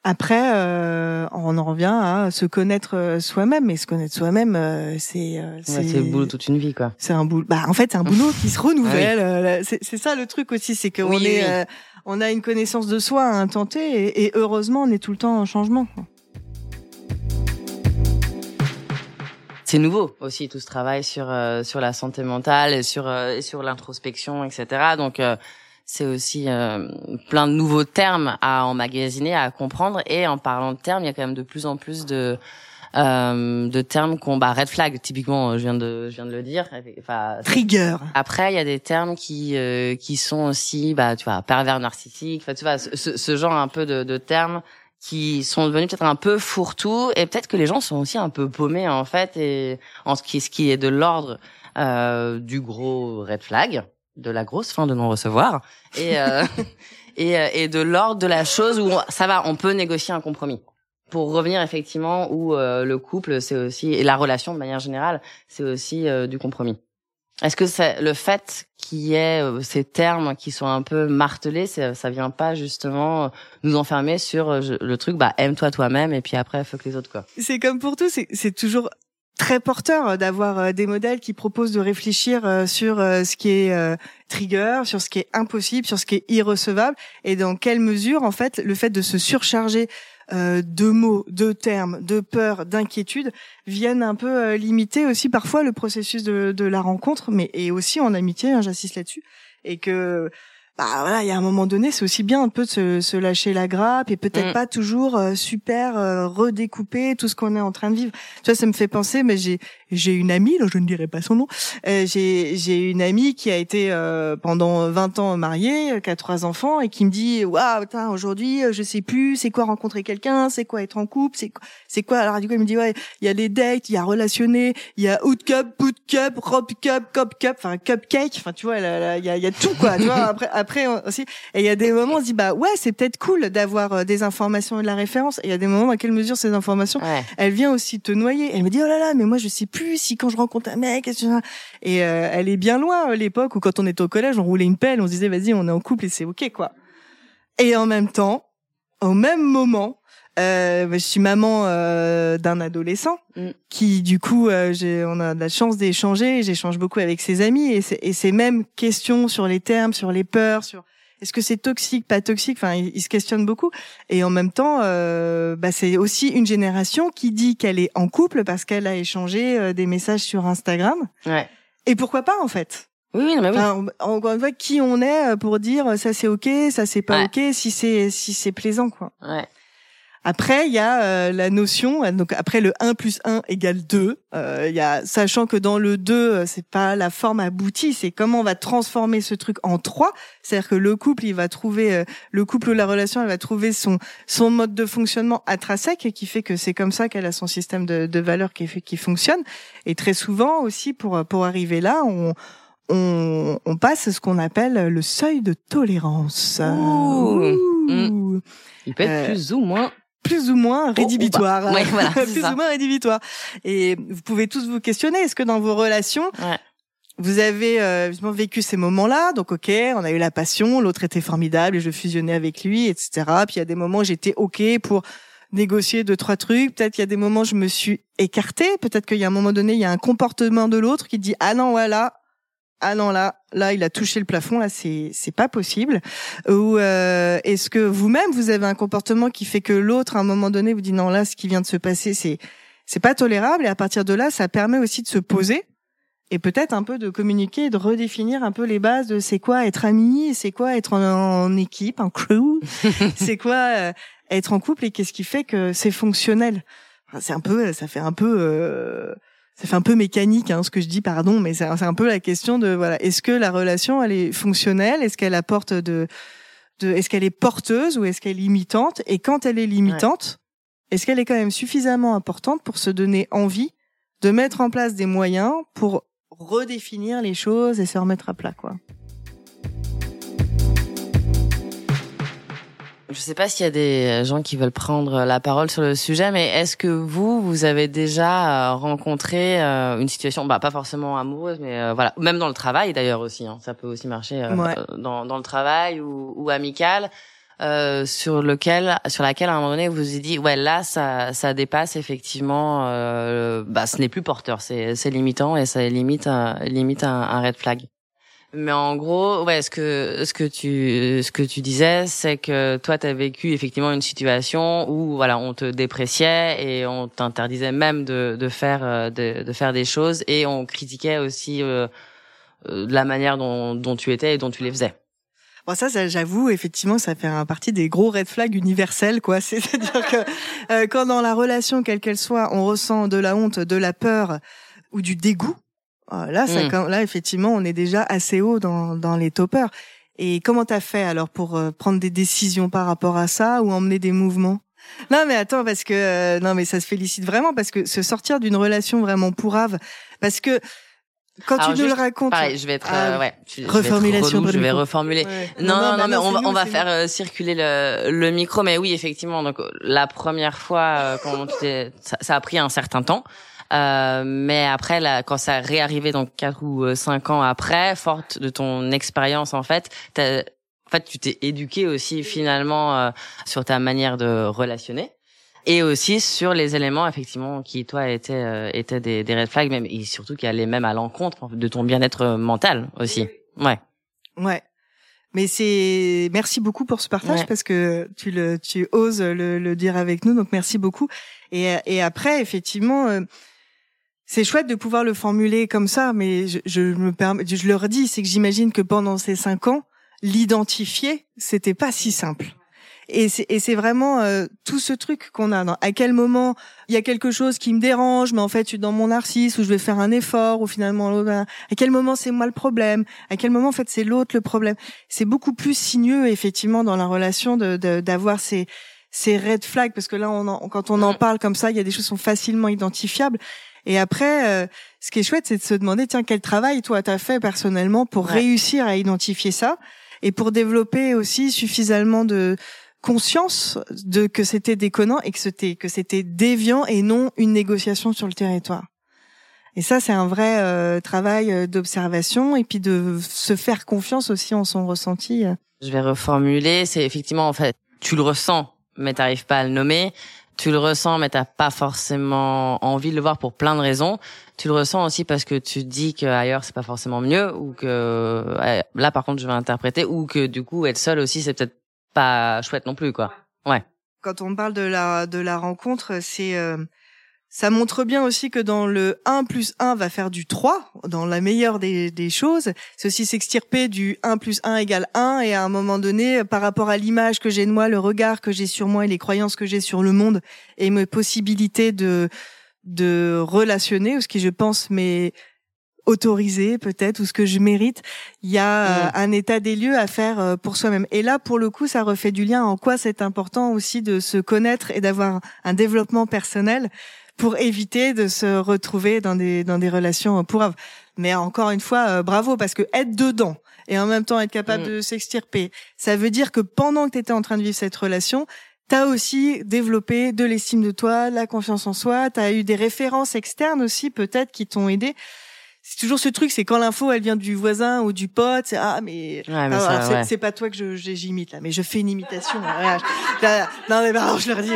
Speaker 1: Après, euh, on en revient à se connaître euh, soi-même. Et se connaître soi-même, euh, c'est
Speaker 2: c'est le boulot toute une vie, quoi.
Speaker 1: C'est un boulot. Bah, en fait, c'est un boulot qui se renouvelle. [laughs] Ah c'est ça le truc aussi, c'est qu'on est, on a une connaissance de soi à un et, et, heureusement, on est tout le temps en changement.
Speaker 2: C'est nouveau aussi tout ce travail sur sur la santé mentale et sur et sur l'introspection, etc. Donc c'est aussi euh, plein de nouveaux termes à emmagasiner, à comprendre. Et en parlant de termes, il y a quand même de plus en plus de euh, de termes qu'on bah red flag. Typiquement je viens de je viens de le dire.
Speaker 1: Enfin trigger.
Speaker 2: Après il y a des termes qui euh, qui sont aussi bah tu vois pervers narcissique. Enfin tu vois ce, ce genre un peu de, de termes qui sont devenus peut-être un peu fourre-tout. Et peut-être que les gens sont aussi un peu paumés en fait et en ce qui ce qui est de l'ordre euh, du gros red flag de la grosse fin de non-recevoir et, euh, [laughs] et, euh, et de l'ordre de la chose où ça va, on peut négocier un compromis. Pour revenir effectivement où euh, le couple, c'est aussi et la relation de manière générale, c'est aussi du compromis. Est-ce que c'est le fait qu'il y ait ces termes qui sont un peu martelés, ça, ça vient pas justement nous enfermer sur le truc, bah aime-toi toi-même et puis après fuck les autres quoi?
Speaker 1: C'est comme pour tout, c'est toujours très porteur d'avoir euh, des modèles qui proposent de réfléchir euh, sur euh, ce qui est trigger, sur ce qui est impossible, sur ce qui est irrecevable, et dans quelle mesure, en fait, le fait de se surcharger de mots, de termes, de peur, d'inquiétude viennent un peu limiter aussi parfois le processus de, de la rencontre, mais et aussi en amitié, hein, j'insiste là-dessus, et que bah voilà, il y a un moment donné, c'est aussi bien un peu de se, se lâcher la grappe et peut-être mm. pas toujours euh, super euh, redécouper tout ce qu'on est en train de vivre. Tu vois, ça me fait penser, mais j'ai j'ai une amie, je ne dirai pas son nom. Euh, j'ai une amie qui a été euh, pendant 20 ans mariée, qui a trois enfants et qui me dit waouh, putain, aujourd'hui, je sais plus, c'est quoi rencontrer quelqu'un, c'est quoi être en couple, c'est c'est quoi? Alors du coup elle me dit ouais, il y a les dates, il y a relationner, il y a out cup, boot cup, rope cup, cop cup, enfin cupcake, enfin tu vois, il y a, y a tout quoi, tu vois après après aussi. Et il y a des moments, on se dit bah ouais, c'est peut-être cool d'avoir euh, des informations et de la référence. Et il y a des moments dans quelle mesure ces informations, elle vient aussi te noyer. Elle me dit oh là là, mais moi je sais plus si quand je rencontre un mec, et euh, elle est bien loin l'époque où quand on était au collège, on roulait une pelle, on se disait vas-y, on est en couple et c'est ok quoi. Et en même temps, au même moment, euh, je suis maman euh, d'un adolescent mm. qui, du coup, euh, on a de la chance d'échanger. J'échange beaucoup avec ses amis et, et ces mêmes questions sur les termes, sur les peurs, sur est-ce que c'est toxique, pas toxique? Enfin, ils, se questionnent beaucoup. Et en même temps, euh, bah, c'est aussi une génération qui dit qu'elle est en couple parce qu'elle a échangé euh, des messages sur Instagram.
Speaker 2: Ouais.
Speaker 1: Et pourquoi pas en fait?
Speaker 2: Oui, oui, mais oui.
Speaker 1: Enfin, encore une fois, qui on est pour dire ça c'est ok, ça c'est pas ok, si c'est si c'est plaisant quoi.
Speaker 2: Ouais.
Speaker 1: Après, il y a euh, la notion, donc après le 1 plus 1 égale 2, euh, il y a, sachant que dans le 2, euh, c'est pas la forme aboutie, c'est comment on va transformer ce truc en 3. C'est-à-dire que le couple, il va trouver, le couple ou la relation, elle va trouver son, son mode de fonctionnement intrinsèque qui fait que c'est comme ça qu'elle a son système de, de valeurs qui, fait, qui fonctionne. Et très souvent aussi, pour, pour arriver là, on, on, on passe ce qu'on appelle le seuil de tolérance.
Speaker 2: Ouh. Mmh. Il peut être plus ou moins
Speaker 1: plus ou moins rédhibitoire.
Speaker 2: Ouais, voilà, [laughs] c'est
Speaker 1: plus
Speaker 2: ça.
Speaker 1: ou moins rédhibitoire. Et vous pouvez tous vous questionner, est-ce que dans vos relations,
Speaker 2: Ouais.
Speaker 1: vous avez euh, justement vécu ces moments-là? Donc ok, on a eu la passion, l'autre était formidable et je fusionnais avec lui, etc. Puis il y a des moments où j'étais ok pour négocier deux trois trucs. Peut-être qu'il y a des moments où je me suis écartée. Peut-être qu'il y a un moment donné, il y a un comportement de l'autre qui dit ah non voilà. Ah non là, là il a touché le plafond là c'est c'est pas possible. Ou euh, est-ce que vous-même vous avez un comportement qui fait que l'autre à un moment donné vous dit non là ce qui vient de se passer c'est c'est pas tolérable et à partir de là ça permet aussi de se poser et peut-être un peu de communiquer de redéfinir un peu les bases de c'est quoi être ami, c'est quoi être en, en équipe, en crew, [laughs] c'est quoi euh, être en couple et qu'est-ce qui fait que c'est fonctionnel. Enfin, c'est un peu, ça fait un peu, euh, ça fait un peu mécanique hein, ce que je dis, pardon, mais c'est un, peu la question de voilà, est-ce que la relation elle est fonctionnelle, est-ce qu'elle apporte de, de est-ce qu'elle est porteuse ou est-ce qu'elle est limitante? Et quand elle est limitante, est-ce qu'elle est quand même suffisamment importante pour se donner envie de mettre en place des moyens pour redéfinir les choses et se remettre à plat, quoi?
Speaker 2: Je sais pas s'il y a des gens qui veulent prendre la parole sur le sujet, mais est-ce que vous, vous avez déjà euh, rencontré euh, une situation, bah pas forcément amoureuse, mais euh, voilà, même dans le travail d'ailleurs aussi, hein, ça peut aussi marcher euh,
Speaker 1: Ouais.
Speaker 2: dans, dans le travail ou, ou amical, euh, sur lequel, sur laquelle à un moment donné vous vous êtes dit, ouais là ça, ça dépasse effectivement, bah ce n'est plus porteur, c'est, c'est limitant et ça limite, un, limite un, un red flag. Mais en gros, ouais, ce que ce que tu ce que tu disais, c'est que toi tu as vécu effectivement une situation où voilà, on te dépréciait et on t'interdisait même de de faire euh, de, de faire des choses et on critiquait aussi euh, euh, la manière dont dont tu étais et dont tu les faisais.
Speaker 1: Bon, ça, ça j'avoue, effectivement, ça fait un partie des gros red flags universels, quoi. [laughs] C'est-à-dire que euh, quand dans la relation, quelle qu'elle soit, on ressent de la honte, de la peur ou du dégoût, là, ça,
Speaker 2: Mm.
Speaker 1: quand- là, effectivement, on est déjà assez haut dans, dans les toppers. Et comment t'as fait alors pour euh, prendre des décisions par rapport à ça ou emmener des mouvements? Non, mais attends, parce que euh, non, mais ça se félicite vraiment parce que se sortir d'une relation vraiment pourrave, parce que quand
Speaker 2: Alors,
Speaker 1: tu nous le racontes,
Speaker 2: Pareil, je vais être
Speaker 1: Ah,
Speaker 2: euh, ouais, je, je vais
Speaker 1: reformulation
Speaker 2: relou,
Speaker 1: de
Speaker 2: je vais
Speaker 1: micro.
Speaker 2: reformuler.
Speaker 1: Ouais.
Speaker 2: Non, non, non,
Speaker 1: bah
Speaker 2: mais on va, on va faire euh, circuler le, le micro. Mais oui, effectivement, donc la première fois, euh, quand ça, ça a pris un certain temps. Euh, mais après, là, quand ça réarrivait, donc quatre ou euh, cinq ans après, forte de ton expérience, en fait, t'as- en fait, tu t'es éduqué aussi finalement euh, sur ta manière de relationner et aussi sur les éléments effectivement qui toi étaient euh, étaient des, des red flags même et surtout qui allaient même à l'encontre de ton bien-être euh, mental aussi. Ouais.
Speaker 1: Ouais. Mais c'est merci beaucoup pour ce partage
Speaker 2: Ouais.
Speaker 1: parce que tu le tu oses le, le dire avec nous donc merci beaucoup et et après effectivement euh, c'est chouette de pouvoir le formuler comme ça mais je, je me permets je le redis c'est que j'imagine que pendant ces cinq ans l'identifier c'était pas si simple. Et c'est et c'est vraiment euh, tout ce truc qu'on a. Dans à quel moment il y a quelque chose qui me dérange mais en fait je suis dans mon narcisse ou je vais faire un effort ou finalement l'autre, à quel moment c'est moi le problème? À quel moment en fait c'est l'autre le problème? C'est beaucoup plus sinueux effectivement dans la relation de de- d'avoir ces ces red flags parce que là on en- quand on en
Speaker 2: Mm.
Speaker 1: parle comme ça il y a des choses qui sont facilement identifiables et après euh, ce qui est chouette c'est de se demander tiens quel travail toi t'as fait personnellement pour
Speaker 2: Ouais.
Speaker 1: réussir à identifier ça et pour développer aussi suffisamment de conscience de que c'était déconnant et que c'était que c'était déviant et non une négociation sur le territoire. Et ça, c'est un vrai euh, travail euh, d'observation et puis de se faire confiance aussi en son ressenti.
Speaker 2: Je vais reformuler. C'est effectivement, en fait, tu le ressens, mais t'arrives pas à le nommer. Tu le ressens, mais t'as pas forcément envie de le voir pour plein de raisons. Tu le ressens aussi parce que tu dis qu'ailleurs c'est pas forcément mieux ou que là par contre je vais interpréter ou que du coup être seul aussi c'est peut-être pas chouette non plus quoi. Ouais.
Speaker 1: Quand on parle de la de la rencontre, c'est euh, ça montre bien aussi que dans le 1 plus 1 va faire du 3, dans la meilleure des, des choses. C'est aussi s'extirper du 1 plus 1 égale 1 et à un moment donné, par rapport à l'image que j'ai de moi, le regard que j'ai sur moi et les croyances que j'ai sur le monde et mes possibilités de de relationner, ou ce qui je pense m'est autorisé peut-être, ou ce que je mérite, il y a euh,
Speaker 2: Mm.
Speaker 1: un état des lieux à faire euh, pour soi-même. Et là, pour le coup, ça refait du lien en quoi c'est important aussi de se connaître et d'avoir un développement personnel pour éviter de se retrouver dans des dans des relations pourraves. Mais encore une fois, euh, bravo parce que être dedans et en même temps être capable
Speaker 2: Mm.
Speaker 1: de s'extirper, ça veut dire que pendant que tu étais en train de vivre cette relation, t'as aussi développé de l'estime de toi, de la confiance en soi, t'as eu des références externes aussi peut-être qui t'ont aidé c'est toujours ce truc, c'est quand l'info elle vient du voisin ou du pote, c'est ah mais, c'est pas toi que je j'imite là, mais je fais une imitation. non mais bah, je leur dis,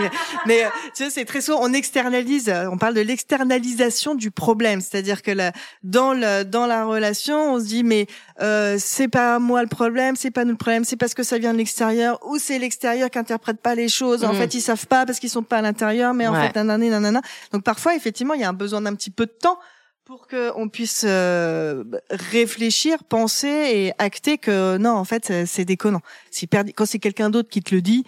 Speaker 1: mais, euh, tu sais c'est très souvent on externalise, on parle de l'externalisation du problème, c'est-à-dire que là, dans le dans la relation, on se dit mais euh, c'est pas moi le problème, c'est pas nous le problème, c'est parce que ça vient de l'extérieur ou c'est l'extérieur qui interprète pas les choses. En mm. fait ils savent pas parce qu'ils sont pas à l'intérieur, mais en fait nanana nanana. Donc parfois effectivement il y a un besoin d'un petit peu de temps pour qu'on puisse euh, réfléchir, penser et acter que non, en fait, c'est déconnant. Si quand c'est quelqu'un d'autre qui te le dit,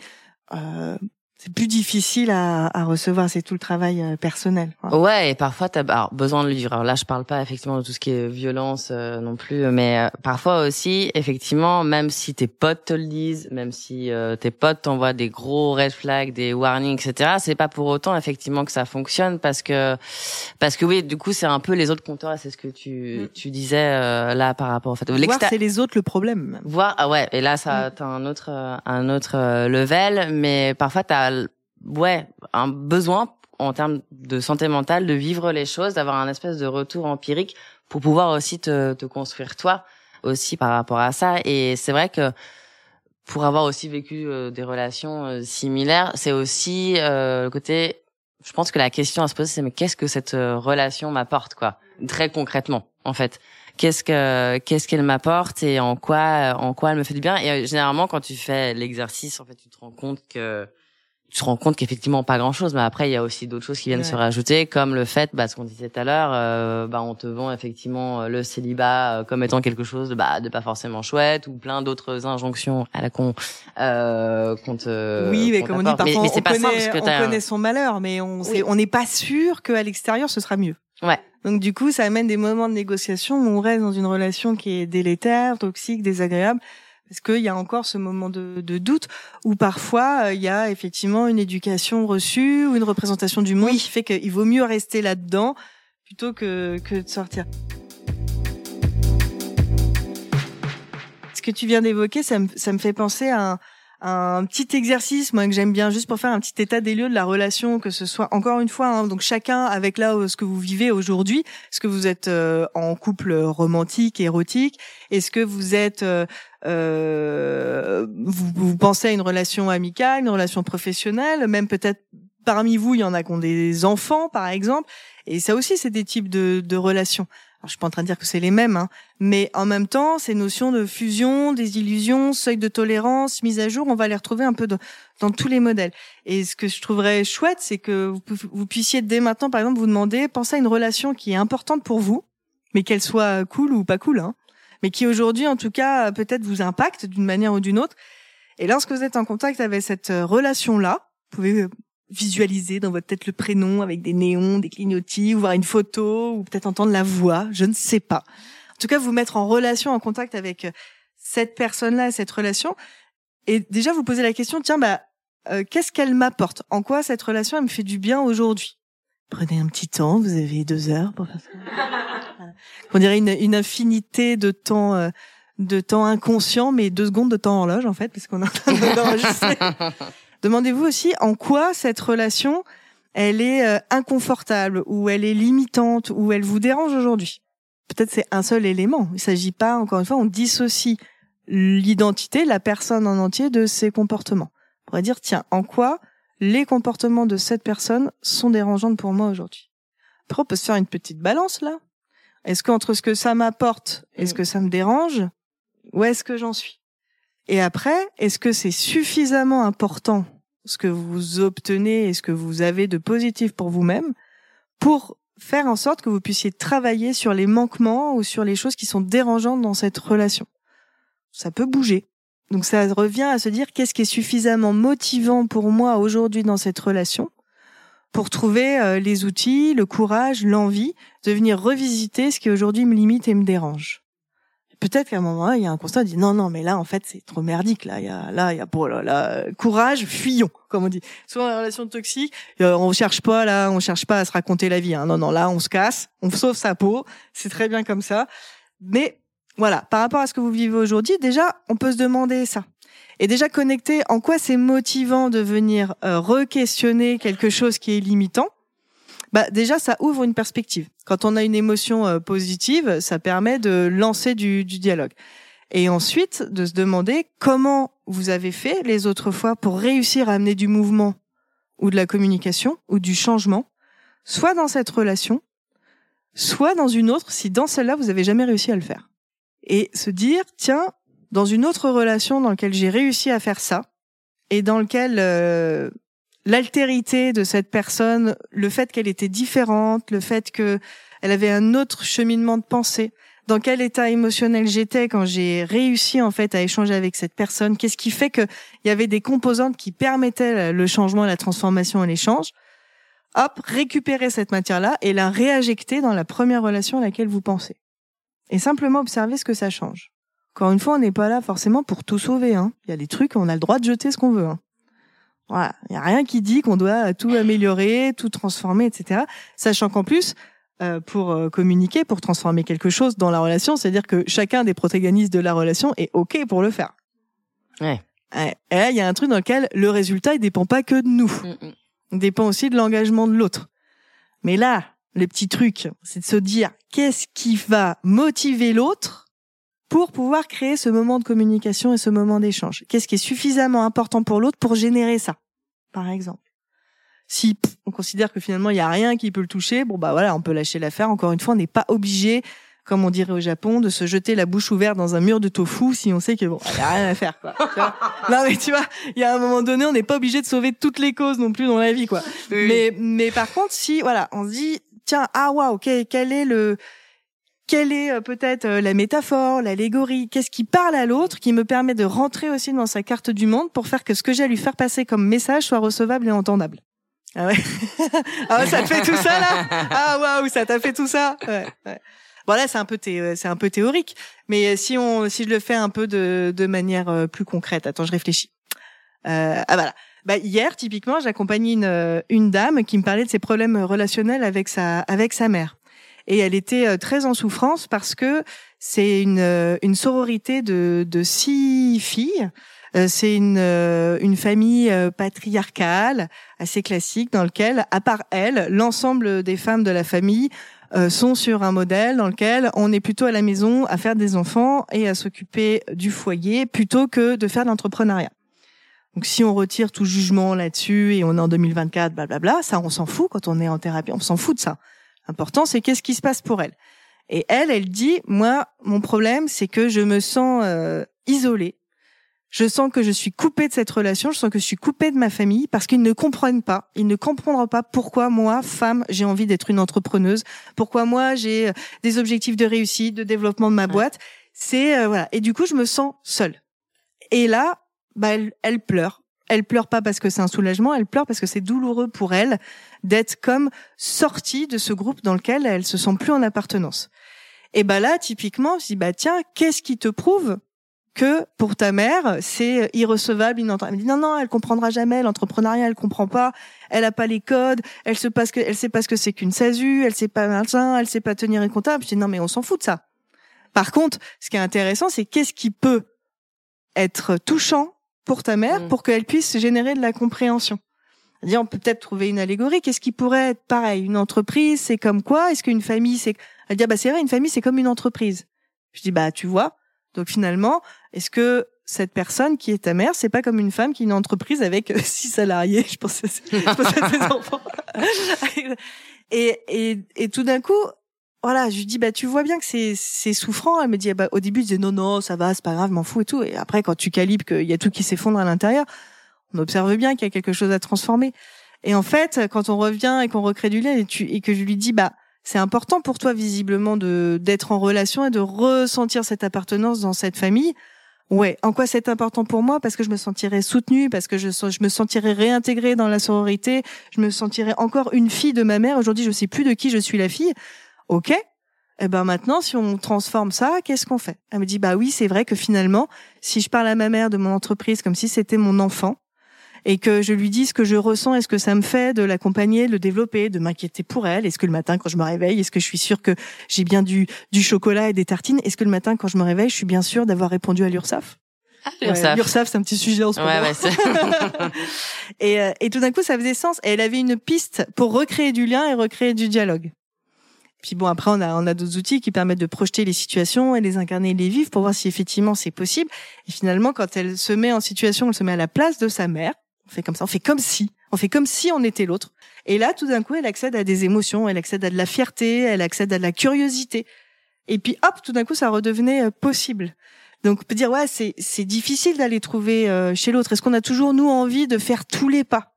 Speaker 1: euh, c'est plus difficile à, à, recevoir. C'est tout le travail euh, personnel.
Speaker 2: Ouais, et parfois t'as alors, besoin de le vivre. Alors là, je parle pas effectivement de tout ce qui est violence euh, non plus, mais euh, parfois aussi, effectivement, même si tes potes te le disent, même si tes potes t'envoient des gros red flags, des warnings, etc. C'est pas pour autant effectivement que ça fonctionne parce que parce que oui, du coup, c'est un peu les autres compteurs. C'est ce que tu mm. tu disais là par rapport au fait.
Speaker 1: Voir c'est les autres le problème.
Speaker 2: Voir ah ouais, et là ça mm. t'as un autre un autre level, mais parfois t'as ouais, un besoin en termes de santé mentale de vivre les choses, d'avoir un espèce de retour empirique pour pouvoir aussi te, te construire toi aussi par rapport à ça. Et c'est vrai que pour avoir aussi vécu euh, des relations euh, similaires, c'est aussi euh, le côté. Je pense que la question à se poser, c'est mais qu'est-ce que cette relation m'apporte, quoi, très concrètement, en fait. Qu'est-ce que qu'est-ce qu'elle m'apporte et en quoi en quoi elle me fait du bien? Et généralement, quand tu fais l'exercice, en fait, tu te rends compte que tu te rends compte qu'effectivement pas grand chose mais après il y a aussi d'autres choses qui viennent se rajouter comme le fait bah ce qu'on disait tout à l'heure euh, bah on te vend effectivement euh, le célibat euh, comme étant quelque chose de bah de pas forcément chouette ou plein d'autres injonctions à la con euh, qu'on te
Speaker 1: oui mais comme on dit parfois mais, c'est pas connaît, parce que on connaît son malheur mais on on n'est pas sûr qu'à l'extérieur ce sera mieux.
Speaker 2: Ouais.
Speaker 1: Donc du coup ça amène des moments de négociation où on reste dans une relation qui est délétère toxique désagréable est-ce qu'il y a encore ce moment de, de doute où parfois euh, il y a effectivement une éducation reçue ou une représentation du monde qui fait qu'il vaut mieux rester là-dedans plutôt que, que de sortir? Ce que tu viens d'évoquer, ça me, ça me fait penser à un, un petit exercice moi que j'aime bien juste pour faire un petit état des lieux de la relation que ce soit encore une fois hein, donc chacun avec là ce que vous vivez aujourd'hui. Est-ce que vous êtes euh, en couple romantique érotique? Est-ce que vous êtes euh, euh, vous, vous, pensez à une relation amicale une relation professionnelle? Même peut-être parmi vous il y en a qui ont des enfants par exemple. Et ça aussi c'est des types de, de relations je suis pas en train de dire que c'est les mêmes, hein, mais en même temps, ces notions de fusion, des illusions, seuil de tolérance, mise à jour, on va les retrouver un peu dans, tous les modèles. Et ce que je trouverais chouette, c'est que vous, puissiez dès maintenant, par exemple, vous demander, pensez à une relation qui est importante pour vous, mais qu'elle soit cool ou pas cool, hein, mais qui aujourd'hui, en tout cas, peut-être vous impacte d'une manière ou d'une autre. Et lorsque vous êtes en contact avec cette euh, relation-là, vous pouvez visualiser dans votre tête le prénom avec des néons, des clignotis, ou voir une photo, ou peut-être entendre la voix, je ne sais pas. En tout cas, vous mettre en relation, en contact avec euh, cette personne-là, cette relation, et déjà vous poser la question, tiens, bah, euh, qu'est-ce qu'elle m'apporte? En quoi cette relation, elle me fait du bien aujourd'hui? Prenez un petit temps, vous avez deux heures pour faire ça. [laughs] On dirait une, une infinité de temps, euh, de temps inconscient, mais deux secondes de temps horloge en fait, parce qu'on est en train d'enregistrer. [laughs] Demandez-vous aussi en quoi cette relation, elle est euh, inconfortable ou elle est limitante ou elle vous dérange aujourd'hui? Peut-être c'est un seul élément. Il s'agit pas, encore une fois, on dissocie l'identité, la personne en entier de ses comportements. On pourrait dire, tiens, en quoi les comportements de cette personne sont dérangeants pour moi aujourd'hui? Après, on peut se faire une petite balance là. Est-ce qu'entre ce que ça m'apporte et ce que ça me dérange, où est-ce que j'en suis? Et après, est-ce que c'est suffisamment important ce que vous obtenez et ce que vous avez de positif pour vous-même pour faire en sorte que vous puissiez travailler sur les manquements ou sur les choses qui sont dérangeantes dans cette relation. Ça peut bouger. Donc ça revient à se dire qu'est-ce qui est suffisamment motivant pour moi aujourd'hui dans cette relation pour trouver euh, les outils, le courage, l'envie de venir revisiter ce qui aujourd'hui me limite et me dérange peut-être qu'à un moment là, il y a un constat, dit non, non, mais là, en fait, c'est trop merdique. Là, il y a, là, il y a pour là, courage, fuyons, comme on dit. Souvent, la relation toxique, euh, on cherche pas là, on cherche pas à se raconter la vie. Hein. Non, non, là, on se casse, on sauve sa peau. C'est très bien comme ça. Mais voilà, par rapport à ce que vous vivez aujourd'hui, déjà, on peut se demander ça. Et déjà connecter en quoi c'est motivant de venir euh, re-questionner quelque chose qui est limitant, bah déjà ça ouvre une perspective. Quand on a une émotion euh, positive, ça permet de lancer du, du dialogue. Et ensuite de se demander comment vous avez fait les autres fois pour réussir à amener du mouvement ou de la communication ou du changement, soit dans cette relation, soit dans une autre, si dans celle-là vous avez jamais réussi à le faire. Et se dire, tiens, dans une autre relation dans laquelle j'ai réussi à faire ça, et dans lequel euh, l'altérité de cette personne, le fait qu'elle était différente, le fait que elle avait un autre cheminement de pensée, dans quel état émotionnel j'étais quand j'ai réussi en fait à échanger avec cette personne, qu'est-ce qui fait qu'il y avait des composantes qui permettaient le changement, la transformation et l'échange? Hop, récupérer cette matière-là et la réinjecter dans la première relation à laquelle vous pensez. Et simplement observer ce que ça change. Encore une fois, on n'est pas là forcément pour tout sauver. Hein. Il y a des trucs, on a le droit de jeter ce qu'on veut. Hein. Voilà, il y a rien qui dit qu'on doit tout améliorer, tout transformer, etc. Sachant qu'en plus, euh, pour euh, communiquer, pour transformer quelque chose dans la relation, c'est-à-dire que chacun des protagonistes de la relation est OK pour le faire.
Speaker 2: Ouais.
Speaker 1: Et là, il y a un truc dans lequel le résultat, il dépend pas que de nous. Mm, mm. Il dépend aussi de l'engagement de l'autre. Mais là, le petit truc, c'est de se dire qu'est-ce qui va motiver l'autre pour pouvoir créer ce moment de communication et ce moment d'échange. Qu'est-ce qui est suffisamment important pour l'autre pour générer ça, par exemple? Si on considère que finalement il y a rien qui peut le toucher, bon bah voilà, on peut lâcher l'affaire. Encore une fois, on n'est pas obligé, comme on dirait au Japon, de se jeter la bouche ouverte dans un mur de tofu si on sait que bon, il y a rien à faire. Quoi, [laughs] non mais tu vois, il y a un moment donné, on n'est pas obligé de sauver toutes les causes non plus dans la vie quoi. Mais mais par contre, si voilà, on se dit tiens ah waouh, okay, quel est le quelle est euh, peut-être euh, la métaphore, l'allégorie, qu'est-ce qui parle à l'autre, qui me permet de rentrer aussi dans sa carte du monde pour faire que ce que j'ai à lui faire passer comme message soit recevable et entendable? Ah ouais. [laughs] ah ouais, ça te fait tout ça là? Ah waouh, ça t'a fait tout ça? Ouais, ouais. Bon là c'est un peu euh, c'est un peu théorique, mais si on si je le fais un peu de de manière plus concrète, attends, je réfléchis. Euh, ah voilà. Bah hier typiquement, j'accompagnais une une dame qui me parlait de ses problèmes relationnels avec sa avec sa mère. Et elle était très en souffrance parce que c'est une une sororité de de six filles euh, c'est une, euh, une famille euh, patriarcale assez classique dans lequel, à part elle, l'ensemble des femmes de la famille sont sur un modèle dans lequel on est plutôt à la maison à faire des enfants et à s'occuper du foyer plutôt que de faire de l'entrepreneuriat. Donc si on retire tout jugement là-dessus et on est en 2024, blablabla, ça on s'en fout quand on est en thérapie, on s'en fout de ça. L'important c'est qu'est-ce qui se passe pour elle. Et elle, elle dit, moi, mon problème c'est que je me sens isolée je sens que je suis coupée de cette relation, je sens que je suis coupée de ma famille parce qu'ils ne comprennent pas, ils ne comprendront pas pourquoi moi, femme, j'ai envie d'être une entrepreneuse, pourquoi moi j'ai euh, des objectifs de réussite, de développement de ma boîte. C'est euh, voilà. Et du coup, je me sens seule. Et là, bah, elle, elle pleure. Elle pleure pas parce que c'est un soulagement, elle pleure parce que c'est douloureux pour elle d'être comme sortie de ce groupe dans lequel elle se sent plus en appartenance. Et bah là, typiquement, je dis bah tiens, qu'est-ce qui te prouve que pour ta mère, c'est irrecevable, inentendable. Elle dit non, non, elle comprendra jamais, l'entrepreneuriat, elle comprend pas, elle a pas les codes, elle se passe que, elle sait pas ce que c'est qu'une SASU, elle sait pas elle sait pas tenir un comptable. Je dis non, mais on s'en fout de ça. Par contre, ce qui est intéressant, c'est qu'est-ce qui peut être touchant pour ta mère mm. pour qu'elle puisse générer de la compréhension. -dire, on peut peut-être trouver une allégorie. Qu'est-ce qui pourrait être pareil? Une entreprise, c'est comme quoi? Est-ce qu'une famille, c'est... Elle dit, ah bah c'est vrai, une famille, c'est comme une entreprise. Je dis, bah tu vois, donc finalement, est-ce que cette personne qui est ta mère, c'est pas comme une femme qui a une entreprise avec [laughs] six salariés, je pense, à ses [laughs] enfants. [laughs] et, et, et tout d'un coup, voilà, je lui dis bah tu vois bien que c'est c'est souffrant. Elle me dit bah au début je disais non non ça va c'est pas grave, m'en fous et tout. Et après quand tu calibres qu'il y a tout qui s'effondre à l'intérieur, on observe bien qu'il y a quelque chose à transformer. Et en fait quand on revient et qu'on recrée du lien et que je lui dis bah c'est important pour toi visiblement de d'être en relation et de ressentir cette appartenance dans cette famille. Ouais, en quoi c'est important pour moi? Parce que je me sentirais soutenue, parce que je, je me sentirais réintégrée dans la sororité, je me sentirais encore une fille de ma mère. Aujourd'hui, je sais plus de qui je suis la fille. Ok. Eh ben maintenant, si on transforme ça, qu'est-ce qu'on fait? Elle me dit bah oui, c'est vrai que finalement, si je parle à ma mère de mon entreprise comme si c'était mon enfant, et que je lui dis ce que je ressens et ce que ça me fait de l'accompagner, de le développer, de m'inquiéter pour elle. Est-ce que le matin quand je me réveille, est-ce que je suis sûre que j'ai bien du, du chocolat et des tartines? Est-ce que le matin quand je me réveille, je suis bien sûre d'avoir répondu à l'URSSAF? L'URSAF, c'est un petit sujet en ce moment.
Speaker 2: Ouais, [laughs]
Speaker 1: et, euh, et tout d'un coup, ça faisait sens. Et elle avait une piste pour recréer du lien et recréer du dialogue. Puis bon, après, on a, on a d'autres outils qui permettent de projeter les situations et les incarner, les vivre pour voir si effectivement c'est possible. Et finalement, quand elle se met en situation, elle se met à la place de sa mère. On fait comme ça, on fait comme si, on fait comme si on était l'autre. Et là, tout d'un coup, elle accède à des émotions, elle accède à de la fierté, elle accède à de la curiosité. Et puis, hop, tout d'un coup, ça redevenait euh, possible. Donc, on peut dire, ouais, c'est, c'est difficile d'aller trouver euh, chez l'autre. Est-ce qu'on a toujours, nous, envie de faire tous les pas?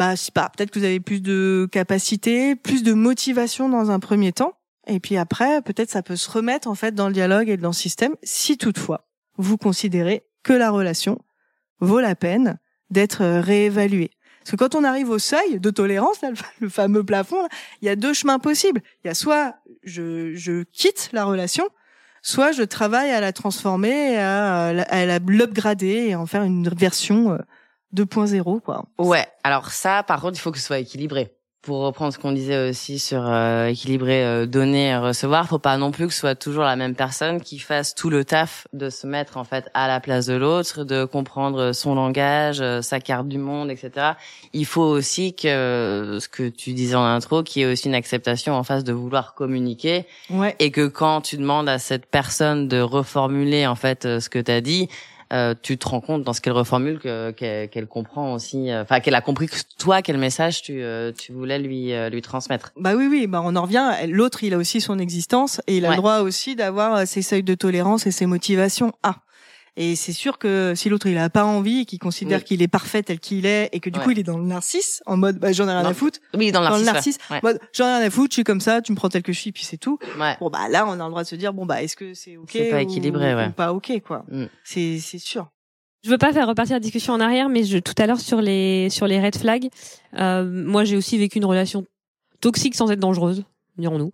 Speaker 1: Bah, pas. Peut-être que vous avez plus de capacité, plus de motivation dans un premier temps. Et puis après, peut-être ça peut se remettre, en fait, dans le dialogue et dans le système, si toutefois, vous considérez que la relation vaut la peine d'être euh, réévaluée. Parce que quand on arrive au seuil de tolérance, le fameux plafond, il y a deux chemins possibles. Il y a soit je, je quitte la relation, soit je travaille à la transformer, à, à l'upgrader et en faire une version 2.0 euh, quoi.
Speaker 2: Ouais. Alors ça, par contre, il faut que ce soit équilibré pour reprendre ce qu'on disait aussi sur euh, équilibrer euh, donner et recevoir, faut pas non plus que ce soit toujours la même personne qui fasse tout le taf de se mettre en fait à la place de l'autre, de comprendre son langage, euh, sa carte du monde, etc. Il faut aussi que ce que tu disais en intro, qu'il y ait aussi une acceptation en face de vouloir communiquer,
Speaker 1: ouais.
Speaker 2: et que quand tu demandes à cette personne de reformuler en fait ce que tu as dit, euh, tu te rends compte dans ce qu'elle reformule que qu'elle comprend aussi, euh, enfin qu'elle a compris que toi quel message tu euh, tu voulais lui lui transmettre.
Speaker 1: Bah oui oui, bah on en revient. L'autre il a aussi son existence et il a le droit aussi d'avoir ses seuils de tolérance et ses motivations. Ah. Et c'est sûr que si l'autre il a pas envie, qu'il considère qu'il est parfait tel qu'il est, et que du coup il est dans le narcisse, en mode bah, j'en ai rien à foutre.
Speaker 2: Oui, dans le narcisse.
Speaker 1: mode j'en ai rien à foutre, je suis comme ça, tu me prends tel que je suis, puis c'est tout. Bon bah là on a le droit de se dire bon bah est-ce que c'est ok
Speaker 2: C'est pas équilibré,
Speaker 1: ou, pas ok quoi. Mm. C'est c'est sûr.
Speaker 3: Je veux pas faire repartir la discussion en arrière, mais je, tout à l'heure sur les sur les red flags, euh, moi j'ai aussi vécu une relation toxique sans être dangereuse, dirons-nous.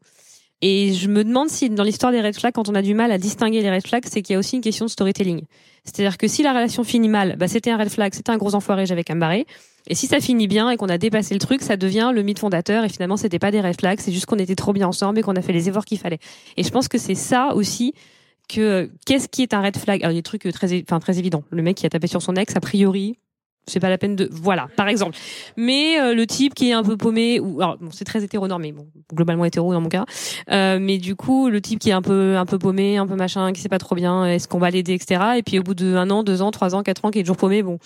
Speaker 3: Et je me demande si dans l'histoire des red flags, quand on a du mal à distinguer les red flags, c'est qu'il y a aussi une question de storytelling. C'est-à-dire que si la relation finit mal, bah c'était un red flag, c'était un gros enfoiré, j'avais qu'à me. Et si ça finit bien et qu'on a dépassé le truc, ça devient le mythe fondateur. Et finalement, c'était pas des red flags, c'est juste qu'on était trop bien ensemble et qu'on a fait les efforts qu'il fallait. Et je pense que c'est ça aussi que qu'est-ce qui est un red flag? Alors, il y a des trucs très, enfin très évidents. Le mec qui a tapé sur son ex, a priori, c'est pas la peine de voilà par exemple. Mais euh, le type qui est un peu paumé ou alors bon, c'est très hétéronormé bon globalement hétéro dans mon cas euh, mais du coup le type qui est un peu un peu paumé un peu machin qui sait pas trop bien est-ce qu'on va l'aider etc et puis au bout de un an deux ans trois ans quatre ans qui est toujours paumé bon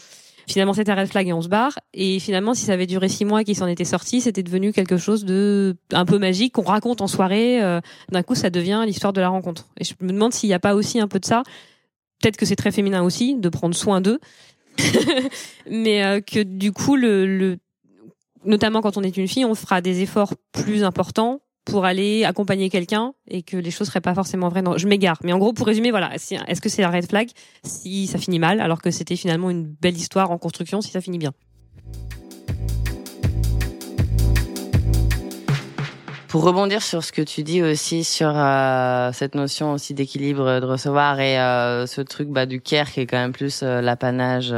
Speaker 3: finalement c'était un red flag et on se barre. Et finalement si ça avait duré six mois qu'il s'en était sorti c'était devenu quelque chose de un peu magique qu'on raconte en soirée euh, d'un coup ça devient l'histoire de la rencontre. Et je me demande s'il n'y a pas aussi un peu de ça. Peut-être que c'est très féminin aussi de prendre soin d'eux mais euh, que du coup, le, le, notamment quand on est une fille, on fera des efforts plus importants pour aller accompagner quelqu'un et que les choses seraient pas forcément vraies. Non, je m'égare. Mais en gros, pour résumer, voilà, est-ce que c'est un red flag? Si ça finit mal, alors que c'était finalement une belle histoire en construction si ça finit bien
Speaker 2: Pour rebondir sur ce que tu dis aussi sur euh, cette notion aussi d'équilibre de recevoir et euh, ce truc bah, du care qui est quand même plus euh, l'apanage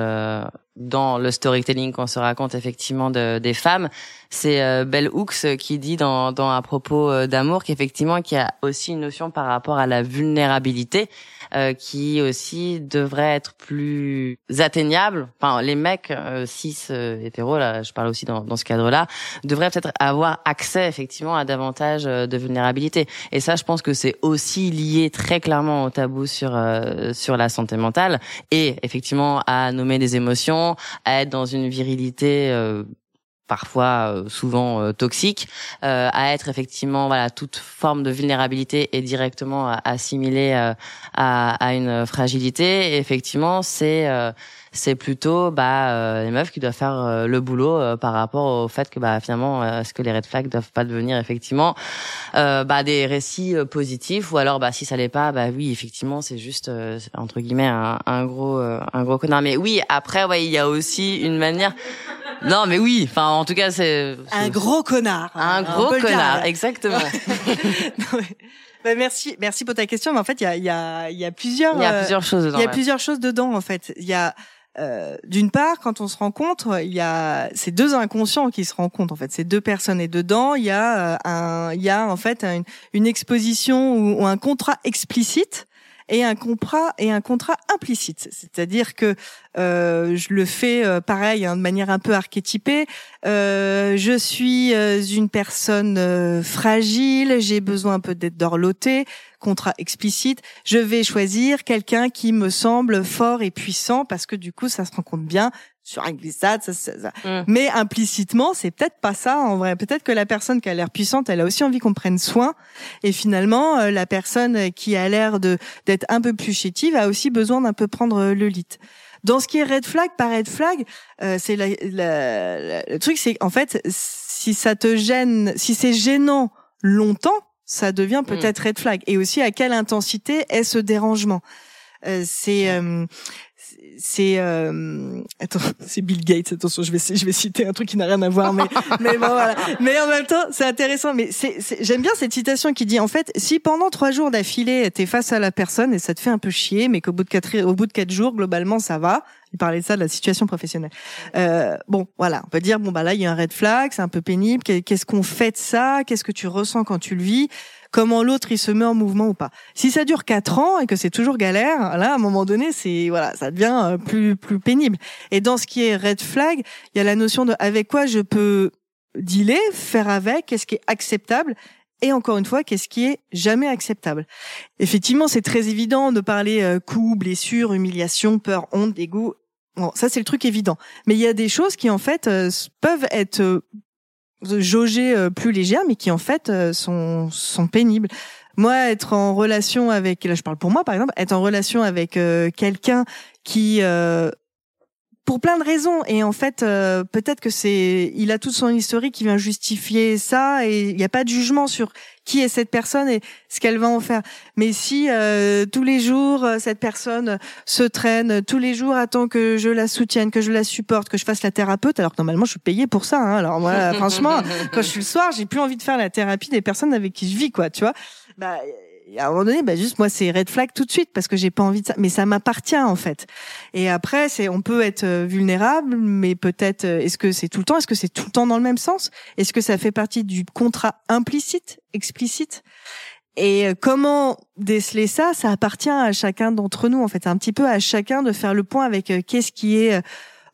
Speaker 2: dans le storytelling qu'on se raconte effectivement de, des femmes, c'est Bell Hooks qui dit dans, dans à propos d'amour qu'effectivement qu'il y a aussi une notion par rapport à la vulnérabilité euh, qui aussi devrait être plus atteignable. Enfin, les mecs euh, cis euh, hétéros, là, je parle aussi dans, dans ce cadre-là, devraient peut-être avoir accès effectivement à davantage euh, de vulnérabilité. Et ça, je pense que c'est aussi lié très clairement au tabou sur sur la santé mentale et effectivement à nommer des émotions, à être dans une virilité parfois euh, souvent euh, toxiques, euh, à être effectivement voilà toute forme de vulnérabilité est directement assimilée à, à, une fragilité. Effectivement, c'est c'est plutôt bah les meufs qui doivent faire le boulot par rapport au fait que bah finalement est-ce que les red flags doivent pas devenir effectivement bah des récits positifs ou alors bah si ça l'est pas bah oui effectivement c'est juste entre guillemets un, un gros un gros connard mais oui après ouais il y a aussi une manière [laughs] non, mais oui. Enfin, en tout cas, c'est
Speaker 1: un gros connard.
Speaker 2: Un gros connard, exactement. [laughs]
Speaker 1: Bah, merci, merci pour ta question. Mais en fait, il y a, y a, y a plusieurs.
Speaker 2: Il y a plusieurs choses dedans.
Speaker 1: Il y a plusieurs choses dedans. En fait, il y a euh, d'une part, quand on se rencontre, il y a ces deux inconscients qui se rencontrent. En fait, ces deux personnes et dedans, il y a euh, un, il y a en fait une, exposition ou, un contrat explicite et un contrat et un contrat implicite. C'est-à-dire que euh, je le fais euh, pareil hein, de manière un peu archétypée. Euh, je suis euh, une personne euh, fragile, j'ai besoin un peu d'être dorlotée, contrat explicite. Je vais choisir quelqu'un qui me semble fort et puissant parce que du coup ça se rencontre bien sur un glissade. Ça, ça, ça.
Speaker 2: Mm.
Speaker 1: Mais implicitement, c'est peut-être pas ça en vrai. Peut-être que la personne qui a l'air puissante, elle a aussi envie qu'on prenne soin. Et finalement, euh, la personne qui a l'air de d'être un peu plus chétive a aussi besoin d'un peu prendre euh, le lit. Dans ce qui est red flag, pas red flag, euh, c'est la, la- la- le truc, c'est en fait, si ça te gêne, si c'est gênant longtemps, ça devient peut-être red flag. Et aussi, à quelle intensité est ce dérangement? Euh, C'est euh, c'est euh, attends, [laughs] c'est Bill Gates. Attention, je vais je vais citer un truc qui n'a rien à voir, mais [laughs] mais bon voilà. Mais en même temps, c'est intéressant. Mais c'est c'est- j'aime bien cette citation qui dit en fait, si pendant trois jours d'affilée t'es face à la personne et ça te fait un peu chier, mais qu'au bout de quatre au bout de quatre jours globalement ça va. Il parlait de ça de la situation professionnelle. Euh, bon, voilà, on peut dire bon bah là il y a un red flag, c'est un peu pénible. Qu'est- Qu'est-ce qu'on fait de ça? Qu'est-ce que tu ressens quand tu le vis? Comment l'autre il se met en mouvement ou pas? Si ça dure quatre ans et que c'est toujours galère, là à un moment donné c'est voilà, ça devient euh, plus plus pénible. Et dans ce qui est red flag, il y a la notion de avec quoi je peux dealer, faire avec, qu'est-ce qui est acceptable et encore une fois, qu'est-ce qui est jamais acceptable. Effectivement, c'est très évident de parler euh, coups, blessures, humiliation, peur, honte, dégoût. Bon, ça c'est le truc évident. Mais il y a des choses qui en fait euh, peuvent être euh, jaugées euh, plus légères, mais qui en fait sont sont pénibles. Moi, être en relation avec, là je parle pour moi par exemple, être en relation avec quelqu'un qui pour plein de raisons. Et en fait euh, peut-être que c'est il a toute son historique qui vient justifier ça et il n'y a pas de jugement sur qui est cette personne et ce qu'elle va en faire. Mais si euh, tous les jours euh, cette personne se traîne tous les jours attend que je la soutienne que je la supporte que je fasse la thérapeute alors que normalement je suis payée pour ça hein. alors moi [laughs] franchement quand je suis le soir j'ai plus envie de faire la thérapie des personnes avec qui je vis quoi tu vois. Bah à un moment donné, bah juste moi c'est red flag tout de suite parce que j'ai pas envie de ça, mais ça m'appartient en fait. Et après, c'est on peut être euh, vulnérable, mais peut-être euh, est-ce que c'est tout le temps, est-ce que c'est tout le temps dans le même sens, est-ce que ça fait partie du contrat implicite, explicite? Et euh, comment déceler ça? Ça appartient à chacun d'entre nous en fait, un petit peu à chacun de faire le point avec qu'est-ce qui est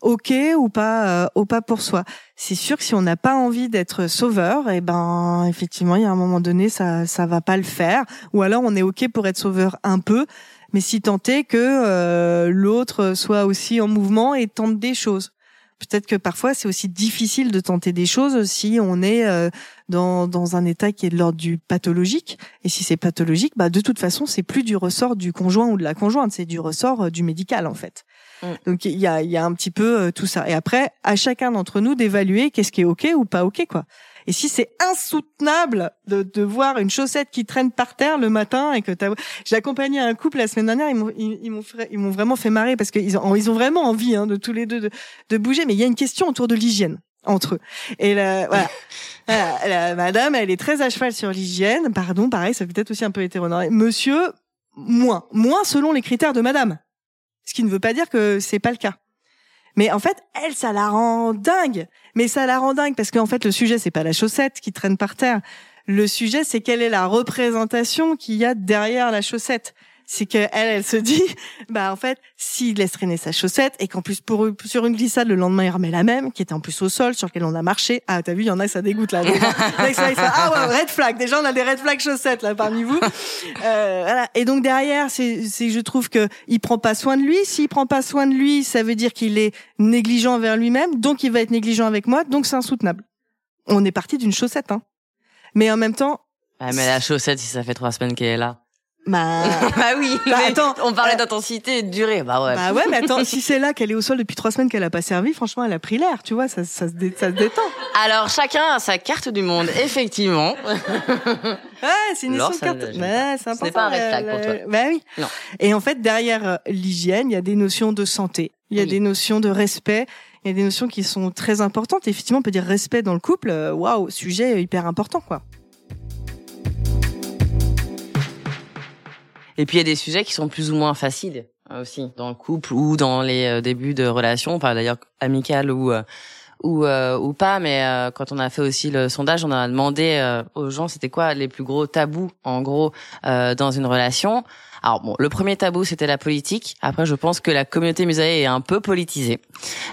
Speaker 1: ok ou pas, euh, ou pas pour soi. C'est sûr que si on n'a pas envie d'être sauveur, et ben effectivement, il y a un moment donné, ça ça va pas le faire. Ou alors on est ok pour être sauveur un peu, mais si tant est que euh, l'autre soit aussi en mouvement et tente des choses. Peut-être que parfois c'est aussi difficile de tenter des choses si on est euh, dans, dans un état qui est de l'ordre du pathologique. Et si c'est pathologique, bah de toute façon c'est plus du ressort du conjoint ou de la conjointe, c'est du ressort euh, du médical en fait.
Speaker 2: Mm.
Speaker 1: Donc il y a, y a un petit peu euh, tout ça. Et après, à chacun d'entre nous d'évaluer qu'est-ce qui est ok ou pas ok quoi. Et si c'est insoutenable de, de voir une chaussette qui traîne par terre le matin et que t'as, j'ai accompagné un couple la semaine dernière, ils m'ont, ils, ils m'ont, fait- ils m'ont vraiment fait marrer parce qu'ils ont, ils ont vraiment envie hein, de tous les deux de, de bouger, mais il y a une question autour de l'hygiène entre eux. Et là, voilà. [laughs] Voilà, la madame, elle est très à cheval sur l'hygiène. Pardon, pareil, ça peut être aussi un peu hétéronormé. Monsieur, moins, moins selon les critères de madame. Ce qui ne veut pas dire que c'est pas le cas. Mais en fait, elle, ça la rend dingue. Mais ça la rend dingue parce qu'en fait, le sujet, c'est pas la chaussette qui traîne par terre. Le sujet, c'est quelle est la représentation qu'il y a derrière la chaussette. C'est qu'elle, elle se dit, [laughs] bah en fait, s'il laisse traîner sa chaussette et qu'en plus pour sur une glissade le lendemain il remet la même, qui était en plus au sol sur lequel on a marché. Ah t'as vu, il y en a ça dégoûte là. [laughs] Ils font, ah ouais, red flag. Déjà on a des red flag chaussettes là parmi vous. [laughs] Euh, voilà. Et donc derrière, c'est, c'est, je trouve que il prend pas soin de lui. S'il prend pas soin de lui, ça veut dire qu'il est négligent envers lui-même, donc il va être négligent avec moi, donc c'est insoutenable. On est parti d'une chaussette, hein. Mais en même temps,
Speaker 2: Ah, mais la chaussette, si ça fait trois semaines qu'elle est là.
Speaker 1: Bah, [laughs]
Speaker 2: bah oui,
Speaker 1: Bah,
Speaker 2: mais
Speaker 1: attends,
Speaker 2: on parlait
Speaker 1: euh,
Speaker 2: d'intensité et de durée. Bah ouais.
Speaker 1: bah ouais, mais attends, si c'est là qu'elle est au sol depuis trois semaines qu'elle a pas servi, franchement, elle a pris l'air, tu vois, ça, ça, se, dé- ça se détend.
Speaker 2: Alors, chacun a sa carte du monde, effectivement. [laughs]
Speaker 1: Ouais, c'est une histoire de carte. c'est important.
Speaker 2: pas un red flag
Speaker 1: la-
Speaker 2: pour toi.
Speaker 1: Bah oui.
Speaker 2: Non.
Speaker 1: Et en fait, derrière euh, l'hygiène, il y a des notions de santé. Il y a
Speaker 2: Oui.
Speaker 1: des notions de respect. Il y a des notions qui sont très importantes. Et effectivement, on peut dire respect dans le couple. euh, Waouh, sujet hyper important, quoi.
Speaker 2: Et puis, il y a des sujets qui sont plus ou moins faciles euh, aussi dans le couple ou dans les euh, débuts de relations, enfin d'ailleurs amicales ou euh, ou ou pas, mais quand on a fait aussi le sondage, on a demandé aux gens c'était quoi les plus gros tabous en gros dans une relation. Alors bon, le premier tabou c'était la politique. Après, je pense que la communauté musée est un peu politisée.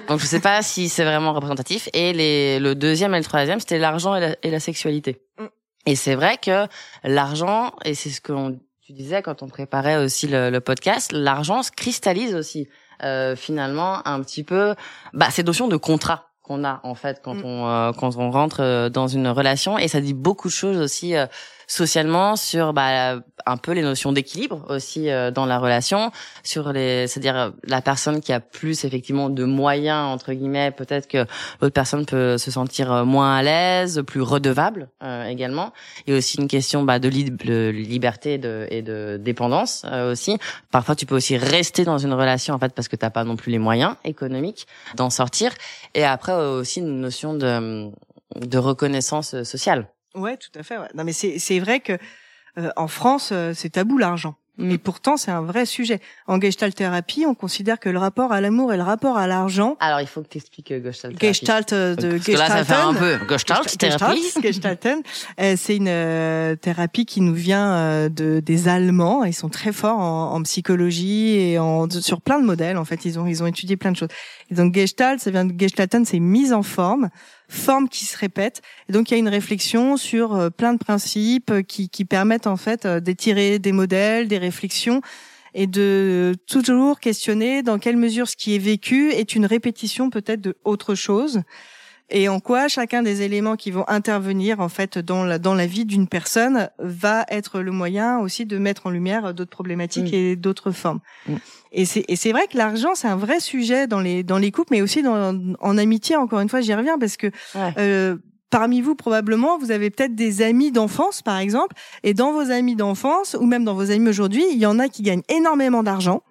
Speaker 2: Donc je sais pas si c'est vraiment représentatif. Et les, le deuxième et le troisième c'était l'argent et, et la, sexualité. Mm. Et c'est vrai que l'argent, et c'est ce que tu disais quand on préparait aussi le, le podcast, l'argent se cristallise aussi euh, finalement un petit peu bah, ces notions de contrat qu'on a en fait quand mm. on euh, quand on rentre euh, dans une relation et ça dit beaucoup de choses aussi euh, socialement sur bah, un peu les notions d'équilibre aussi euh, dans la relation, sur les, c'est-à-dire euh, la personne qui a plus effectivement de moyens entre guillemets, peut-être que l'autre personne peut se sentir euh, moins à l'aise, plus redevable également. Il y a aussi une question bah, de, liberté de, et de dépendance aussi. Parfois, tu peux aussi rester dans une relation en fait parce que t'as pas non plus les moyens économiques d'en sortir. Et après aussi une notion de de reconnaissance sociale.
Speaker 1: Ouais, tout à fait. Ouais. Non, mais c'est c'est vrai que euh, en France, euh, c'est tabou l'argent. Mm. Et pourtant, c'est un vrai sujet. En Gestalt thérapie, on considère que le rapport à l'amour et le rapport à l'argent.
Speaker 2: Alors, il faut que tu expliques euh, Gestalt
Speaker 1: thérapie. Gestalt de Gestalt. Là, ça fait
Speaker 2: un peu Gestalt thérapie.
Speaker 1: Gestalten, c'est une thérapie qui nous vient de des Allemands. Ils sont très forts en, en psychologie et en sur plein de modèles. En fait, ils ont ils ont étudié plein de choses. Et donc Gestalt, ça vient de Gestalten, c'est mise en forme forme qui se répète. Et donc il y a une réflexion sur euh, plein de principes euh, qui, qui permettent en fait euh, d'étirer des modèles, des réflexions et de toujours questionner dans quelle mesure ce qui est vécu est une répétition peut-être de autre chose et en quoi chacun des éléments qui vont intervenir en fait dans la dans la vie d'une personne va être le moyen aussi de mettre en lumière d'autres problématiques mm. et d'autres formes. Mm. Et c'est et c'est vrai que l'argent c'est un vrai sujet dans les dans les couples mais aussi dans en amitié encore une fois j'y reviens parce que euh, Parmi vous, probablement, vous avez peut-être des amis d'enfance, par exemple, et dans vos amis d'enfance, ou même dans vos amis aujourd'hui, il y en a qui gagnent énormément d'argent,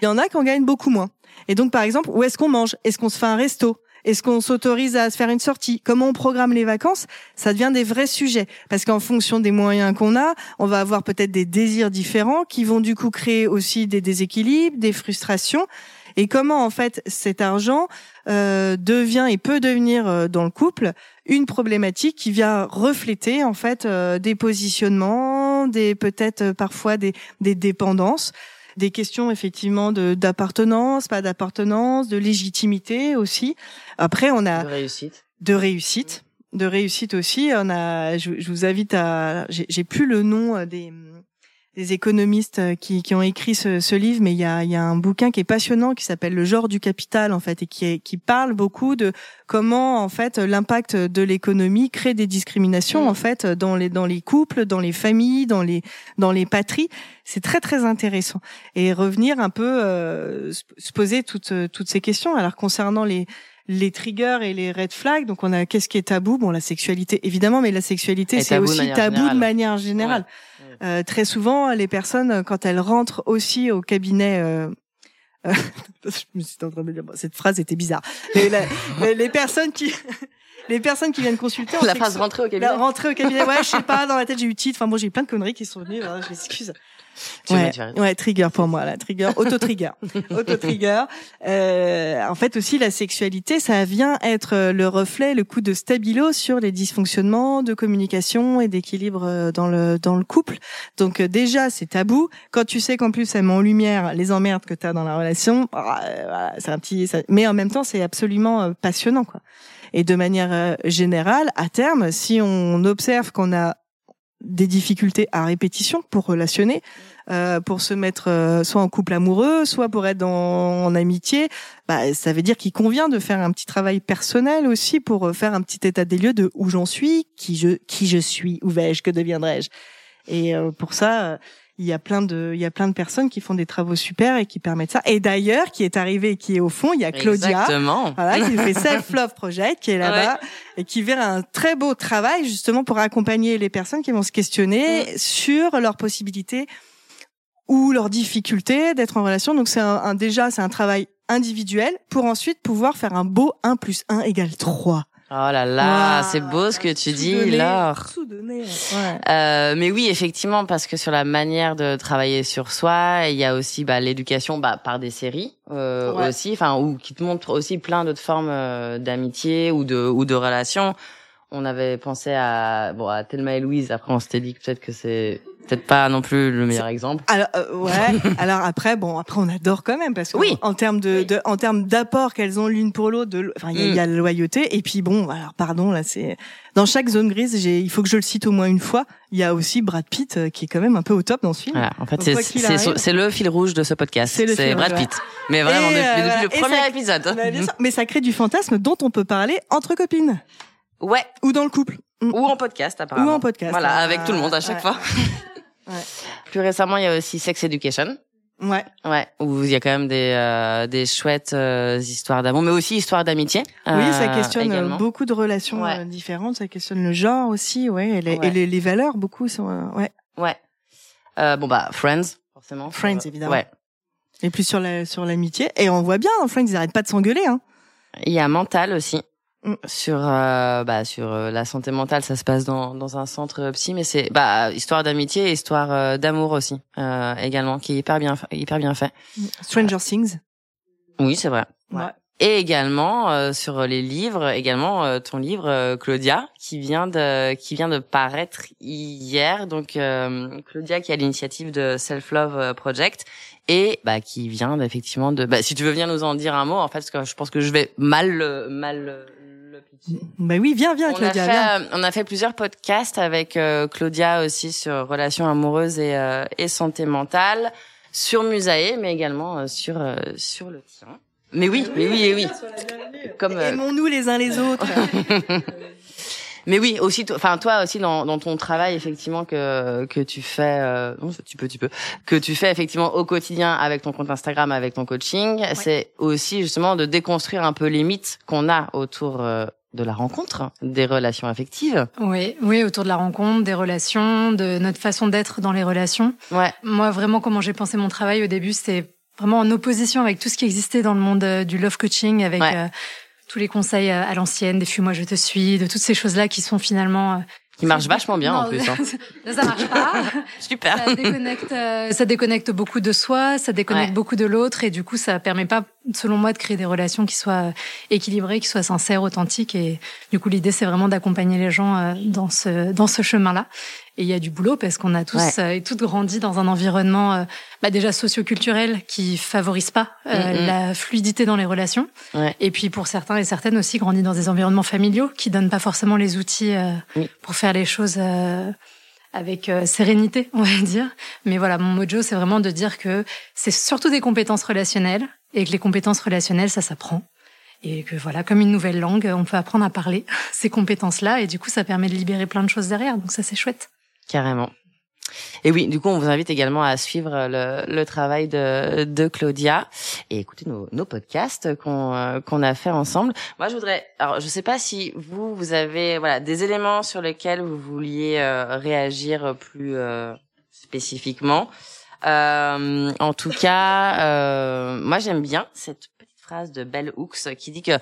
Speaker 1: il y en a qui en gagnent beaucoup moins. Et donc, par exemple, où est-ce qu'on mange? Est-ce qu'on se fait un resto? Est-ce qu'on s'autorise à se faire une sortie? Comment on programme les vacances? Ça devient des vrais sujets. Parce qu'en fonction des moyens qu'on a, on va avoir peut-être des désirs différents qui vont du coup créer aussi des déséquilibres, des frustrations. Et comment en fait cet argent euh, devient et peut devenir euh, dans le couple une problématique qui vient refléter en fait euh, des positionnements, des peut-être euh, parfois des, des dépendances? Des questions effectivement de d'appartenance, pas d'appartenance, de légitimité aussi. Après, on a
Speaker 2: de réussite,
Speaker 1: de réussite, de réussite aussi. On a, je, je vous invite à, j'ai plus le nom euh, des des économistes euh, qui, qui ont écrit ce, ce livre, mais il y a, y a un bouquin qui est passionnant qui s'appelle Le genre du capital en fait et qui, est, qui parle beaucoup de comment en fait l'impact de l'économie crée des discriminations en mm. fait dans les dans les couples, dans les familles, dans les dans les patries. C'est très très intéressant et revenir un peu euh, se poser toutes toutes ces questions. Alors concernant les les triggers et les red flags. Donc on a qu'est-ce qui est tabou? Bon, la sexualité évidemment, mais la sexualité c'est aussi tabou de manière générale. Euh, très souvent, les personnes, quand elles rentrent aussi au cabinet, euh, euh [laughs] je me suis en train de dire, cette phrase était bizarre. Les, les, personnes qui, [laughs] les personnes qui viennent consulter.
Speaker 2: La phrase rentrer au cabinet.
Speaker 1: rentrer au cabinet. Ouais, je sais pas. Dans la tête, j'ai eu titre. Enfin, moi, j'ai eu plein de conneries qui sont venues. Hein, je m'excuse ouais, ouais, trigger pour moi, là, trigger, auto-trigger, [laughs] auto-trigger. Euh, en fait aussi, la sexualité, ça vient être le reflet, le coup de stabilo sur les dysfonctionnements de communication et d'équilibre euh, dans le dans le couple. Donc euh, déjà, c'est tabou. Quand tu sais qu'en plus, ça met en lumière les emmerdes que tu as dans la relation, voilà, c'est un petit. Ça... Mais en même temps, c'est absolument passionnant, quoi. Et de manière générale, à terme, si on observe qu'on a des difficultés à répétition pour relationner, euh, pour se mettre euh, soit en couple amoureux, soit pour être en amitié, bah, ça veut dire qu'il convient de faire un petit travail personnel aussi pour euh, faire un petit état des lieux de où j'en suis, qui je qui je suis, où vais-je, que deviendrai-je. Et euh, pour ça, il y a plein de il y a plein de personnes qui font des travaux super et qui permettent ça. Et d'ailleurs qui est arrivé et qui est au fond il y a Claudia. Voilà qui fait [laughs] Self Love Project qui est là-bas et qui fait un très beau travail justement pour accompagner les personnes qui vont se questionner mm. sur leurs possibilités ou leurs difficultés d'être en relation. Donc c'est un, déjà c'est un travail individuel pour ensuite pouvoir faire un beau 1 plus 1 égale 3
Speaker 2: Oh là là,
Speaker 1: Wow,
Speaker 2: c'est beau ce que tu dis, Laure.
Speaker 1: Ouais.
Speaker 2: Euh, mais oui, effectivement, parce que sur la manière de travailler sur soi, il y a aussi bah, l'éducation bah, par des séries euh,
Speaker 1: Ouais.
Speaker 2: aussi, enfin, ou qui te montrent aussi plein d'autres formes euh, d'amitié ou de ou de relations. On avait pensé à bon à Thelma et Louise. Après, on s'était dit que peut-être que c'est peut-être pas non plus le meilleur exemple.
Speaker 1: Alors euh, ouais. [laughs] Alors après bon après on adore quand même parce que
Speaker 2: Oui.
Speaker 1: en termes de, de en termes d'apport qu'elles ont l'une pour l'autre, enfin il y, a- il y a la loyauté et puis bon alors pardon là c'est dans chaque zone grise j'ai il faut que je le cite au moins une fois. Il y a aussi Brad Pitt euh, qui est quand même un peu au top dans ce film.
Speaker 2: Voilà, en fait, c'est le fil rouge de ce podcast.
Speaker 1: C'est
Speaker 2: Brad Pitt. Mais vraiment
Speaker 1: Et,
Speaker 2: depuis,
Speaker 1: euh,
Speaker 2: depuis
Speaker 1: voilà.
Speaker 2: le premier
Speaker 1: ça-
Speaker 2: épisode.
Speaker 1: Bah. [laughs] Mais ça crée du fantasme dont on peut parler entre copines
Speaker 2: Ouais.
Speaker 1: ou dans le couple Mm.
Speaker 2: Ou en podcast apparemment.
Speaker 1: ou en podcast.
Speaker 2: Voilà,
Speaker 1: Euh,
Speaker 2: avec tout le monde à chaque
Speaker 1: ouais.
Speaker 2: fois. [laughs]
Speaker 1: Ouais.
Speaker 2: Plus récemment, il y a aussi Sex Education.
Speaker 1: Ouais.
Speaker 2: Ouais, où il y a quand même des euh, des chouettes euh, histoires d'amour, mais aussi histoires d'amitié.
Speaker 1: Oui, ça
Speaker 2: euh,
Speaker 1: questionne
Speaker 2: également.
Speaker 1: beaucoup de relations
Speaker 2: Ouais.
Speaker 1: différentes. Ça questionne le genre aussi, ouais, et les,
Speaker 2: Ouais.
Speaker 1: et les, les valeurs beaucoup sont, ouais.
Speaker 2: Ouais. Bon bah Friends, forcément.
Speaker 1: Friends, évidemment.
Speaker 2: Ouais.
Speaker 1: Et plus sur la sur l'amitié. Et on voit bien dans Friends, ils arrêtent pas de s'engueuler, hein.
Speaker 2: Il y a Mental aussi.
Speaker 1: Mm.
Speaker 2: Sur euh, bah sur euh, la santé mentale, ça se passe dans dans un centre psy, mais c'est bah histoire d'amitié et histoire euh, d'amour aussi euh, également, qui est hyper bien hyper bien fait.
Speaker 1: Stranger Things.
Speaker 2: Oui, c'est vrai.
Speaker 1: Ouais.
Speaker 2: Et également euh, sur les livres, également euh, ton livre euh, Claudia qui vient de qui vient de paraître hier. Donc euh, Claudia qui a l'initiative de Self Love euh, Project et bah qui vient effectivement de bah si tu veux venir nous en dire un mot en fait parce que je pense que je vais mal mal pitcher.
Speaker 1: Bah oui, viens, viens,
Speaker 2: On a,
Speaker 1: Claudia,
Speaker 2: fait,
Speaker 1: viens.
Speaker 2: euh, on a fait plusieurs podcasts avec euh, Claudia aussi sur relations amoureuses et, euh, et santé mentale, sur Musae, mais également euh, sur euh, sur le tien. Mais oui, mais oui, et oui. Comme euh,
Speaker 1: Aimons-nous les uns les autres. [laughs]
Speaker 2: mais oui, aussi, enfin toi aussi dans, dans ton travail effectivement que que tu fais, euh, non, tu peux, tu peux, que tu fais effectivement au quotidien avec ton compte Instagram, avec ton coaching, c'est aussi justement de déconstruire un peu les mythes qu'on a autour euh, de la rencontre, des relations affectives.
Speaker 4: Oui, oui, autour de la rencontre, des relations, de notre façon d'être dans les relations.
Speaker 2: Ouais,
Speaker 4: Moi, vraiment, comment j'ai pensé mon travail au début, c'était vraiment en opposition avec tout ce qui existait dans le monde euh, du love coaching, avec
Speaker 2: Ouais.
Speaker 4: euh, tous les conseils euh, à l'ancienne, des fuis-moi je te suis, de toutes ces choses-là qui sont finalement... euh,
Speaker 2: qui marche vachement bien en plus. Hein. [laughs]
Speaker 4: ça, ça marche pas. [laughs]
Speaker 2: Super.
Speaker 4: ça déconnecte, euh, ça déconnecte beaucoup de soi, ça déconnecte
Speaker 2: Ouais.
Speaker 4: beaucoup de l'autre, et du coup, ça permet pas, selon moi, de créer des relations qui soient euh, équilibrées, qui soient sincères, authentiques. Et du coup, l'idée, c'est vraiment d'accompagner les gens euh, dans ce dans ce chemin-là. Et il y a du boulot parce qu'on a tous
Speaker 2: Ouais.
Speaker 4: euh, et toutes grandi dans un environnement bah, déjà socioculturel qui favorise pas euh,
Speaker 2: Mm, mm.
Speaker 4: la fluidité dans les relations.
Speaker 2: Ouais.
Speaker 4: Et puis pour certains et certaines aussi grandi dans des environnements familiaux qui donnent pas forcément les outils euh,
Speaker 2: Oui.
Speaker 4: pour faire les choses euh, avec euh, sérénité, [laughs] on va dire. Mais voilà, mon mojo, c'est vraiment de dire que c'est surtout des compétences relationnelles et que les compétences relationnelles, ça s'apprend. Et que voilà, comme une nouvelle langue, on peut apprendre à parler [laughs] ces compétences-là et du coup, ça permet de libérer plein de choses derrière. Donc ça, c'est chouette.
Speaker 2: Carrément. Et oui, du coup, on vous invite également à suivre le, le travail de, de Claudia et écouter nos, nos podcasts qu'on euh, qu'on a fait ensemble. Moi, je voudrais, alors, je sais pas si vous, vous avez voilà des éléments sur lesquels vous vouliez euh, réagir plus euh, spécifiquement. Euh, en tout cas, euh, moi, j'aime bien cette petite phrase de Bell Hooks qui dit que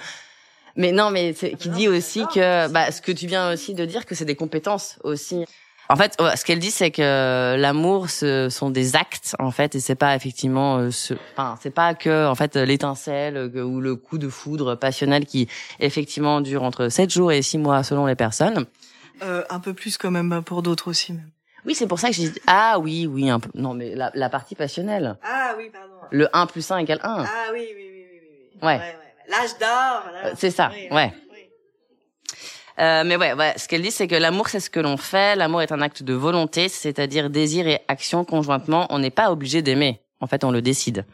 Speaker 2: mais non, mais qui dit aussi que bah, ce que tu viens aussi de dire que c'est des compétences aussi. En fait, ce qu'elle dit, c'est que l'amour, ce sont des actes, en fait, et c'est pas effectivement, euh, ce, enfin, c'est pas que, en fait, l'étincelle euh, ou le coup de foudre passionnel qui, effectivement, dure entre 7 jours et 6 mois selon les personnes.
Speaker 1: Euh, un peu plus quand même bah, pour d'autres aussi. Même.
Speaker 2: Oui, c'est pour ça que j'ai dit, ah oui, oui, un peu, non, mais la, la partie passionnelle.
Speaker 1: Ah oui, pardon.
Speaker 2: Le 1 plus 1 égale 1.
Speaker 1: Ah oui, oui, oui, oui, oui.
Speaker 2: Ouais.
Speaker 1: L'âge d'or.
Speaker 2: Euh, c'est ça, ouais. Euh, mais ouais, ouais, ce qu'elle dit, c'est que l'amour, c'est ce que l'on fait. L'amour est un acte de volonté, c'est-à-dire désir et action conjointement. On n'est pas obligé d'aimer. En fait, on le décide.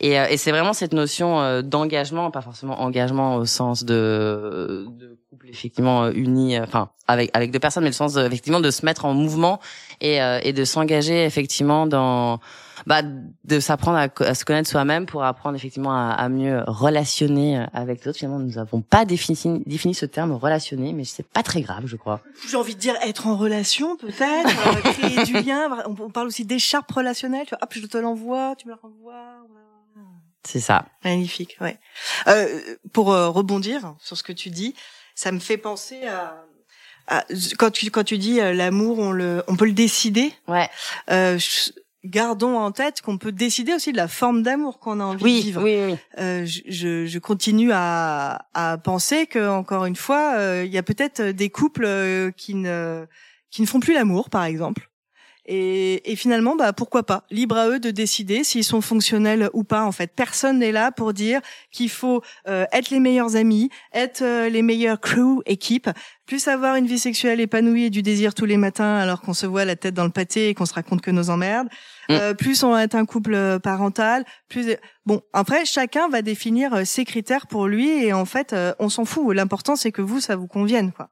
Speaker 2: Et, euh, et c'est vraiment cette notion euh, d'engagement, pas forcément engagement au sens de, de couple effectivement euh, uni, enfin avec avec deux personnes, mais le sens effectivement de se mettre en mouvement et, et de s'engager effectivement dans bah, de s'apprendre à, à se connaître soi-même pour apprendre effectivement à, à mieux relationner avec d'autres. Finalement, nous n'avons pas défini, défini ce terme relationner, mais c'est pas très grave, je crois.
Speaker 1: J'ai envie de dire être en relation peut-être, créer du lien. On, on parle aussi d'écharpe relationnelle. Tu vois, hop, je te l'envoie, tu me la renvoies.
Speaker 2: C'est ça.
Speaker 1: Magnifique, ouais. Euh, pour euh, rebondir sur ce que tu dis, ça me fait penser à, à quand tu quand tu dis euh, l'amour, on le, on peut le décider.
Speaker 2: Ouais.
Speaker 1: Euh, je- gardons en tête qu'on peut décider aussi de la forme d'amour qu'on a envie de vivre.
Speaker 2: oui, oui.
Speaker 1: Euh, je, je, continue à, à penser que encore une fois, euh, il y a peut-être des couples euh, qui ne qui ne font plus l'amour, par exemple. Et, et finalement, bah pourquoi pas? Libre à eux de décider s'ils sont fonctionnels ou pas. En fait, personne n'est là pour dire qu'il faut euh, être les meilleurs amis, être euh, les meilleurs crew, équipe, plus avoir une vie sexuelle épanouie et du désir tous les matins alors qu'on se voit la tête dans le pâté et qu'on se raconte que nos emmerdes.
Speaker 2: Mm.
Speaker 1: Euh, plus on va être un couple euh, parental, plus bon. Après, chacun va définir euh, ses critères pour lui et en fait, euh, on s'en fout. L'important c'est que vous, ça vous convienne, quoi.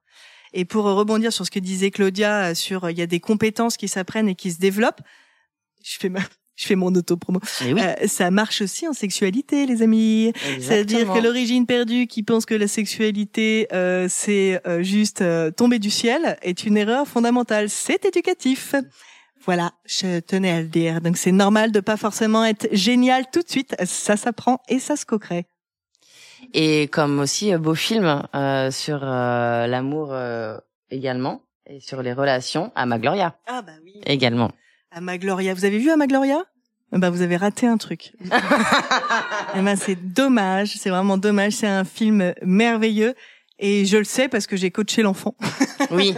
Speaker 1: Et pour rebondir sur ce que disait Claudia euh, sur euh, il y a des compétences qui s'apprennent et qui se développent. Je fais ma je fais mon auto-promo.
Speaker 2: Oui.
Speaker 1: Euh, ça marche aussi en sexualité, les amis. C'est-à-dire que l'origine perdue qui pense que la sexualité euh, c'est euh, juste euh, tomber du ciel est une erreur fondamentale. C'est éducatif. Voilà, je tenais à le dire. Donc c'est normal de pas forcément être génial tout de suite. Ça s'apprend et ça se coquerait.
Speaker 2: Et comme aussi euh, beau film euh, sur euh, l'amour euh, également et sur les relations à Magloria
Speaker 1: Ah bah oui.
Speaker 2: également.
Speaker 1: Amagloria, vous avez vu Amagloria Bah vous avez raté un truc. [laughs] Eh ben c'est dommage, c'est vraiment dommage. C'est un film merveilleux et je le sais parce que j'ai coaché l'enfant. [laughs]
Speaker 2: Oui.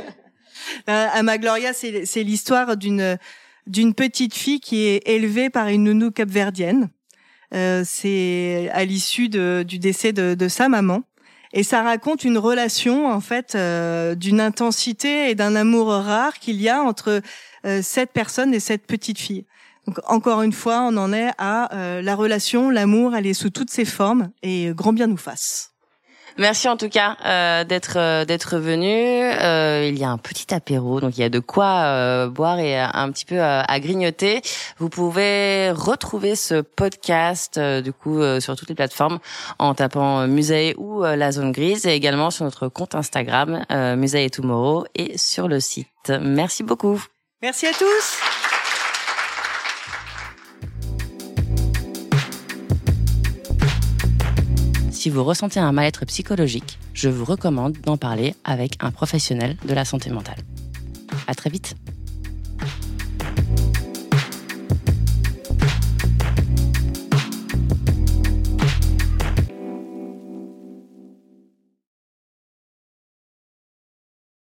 Speaker 1: Amagloria, c'est c'est l'histoire d'une d'une petite fille qui est élevée par une nounou capverdienne. Euh, c'est à l'issue du décès de, de sa maman. Et ça raconte une relation en fait euh, d'une intensité et d'un amour rare qu'il y a entre euh, cette personne et cette petite fille. Donc encore une fois, on en est à euh, la relation, l'amour, elle est sous toutes ses formes et grand bien nous fasse.
Speaker 2: Merci en tout cas euh, d'être euh, d'être venu. Euh, il y a un petit apéro, donc il y a de quoi euh, boire et euh, un petit peu à grignoter. Vous pouvez retrouver ce podcast du coup sur toutes les plateformes en tapant Musée ou la zone grise et également sur notre compte Instagram Musée et Tomorrow et sur le site. Merci beaucoup.
Speaker 1: Merci à tous.
Speaker 2: Si vous ressentez un mal-être psychologique, je vous recommande d'en parler avec un professionnel de la santé mentale. À très vite.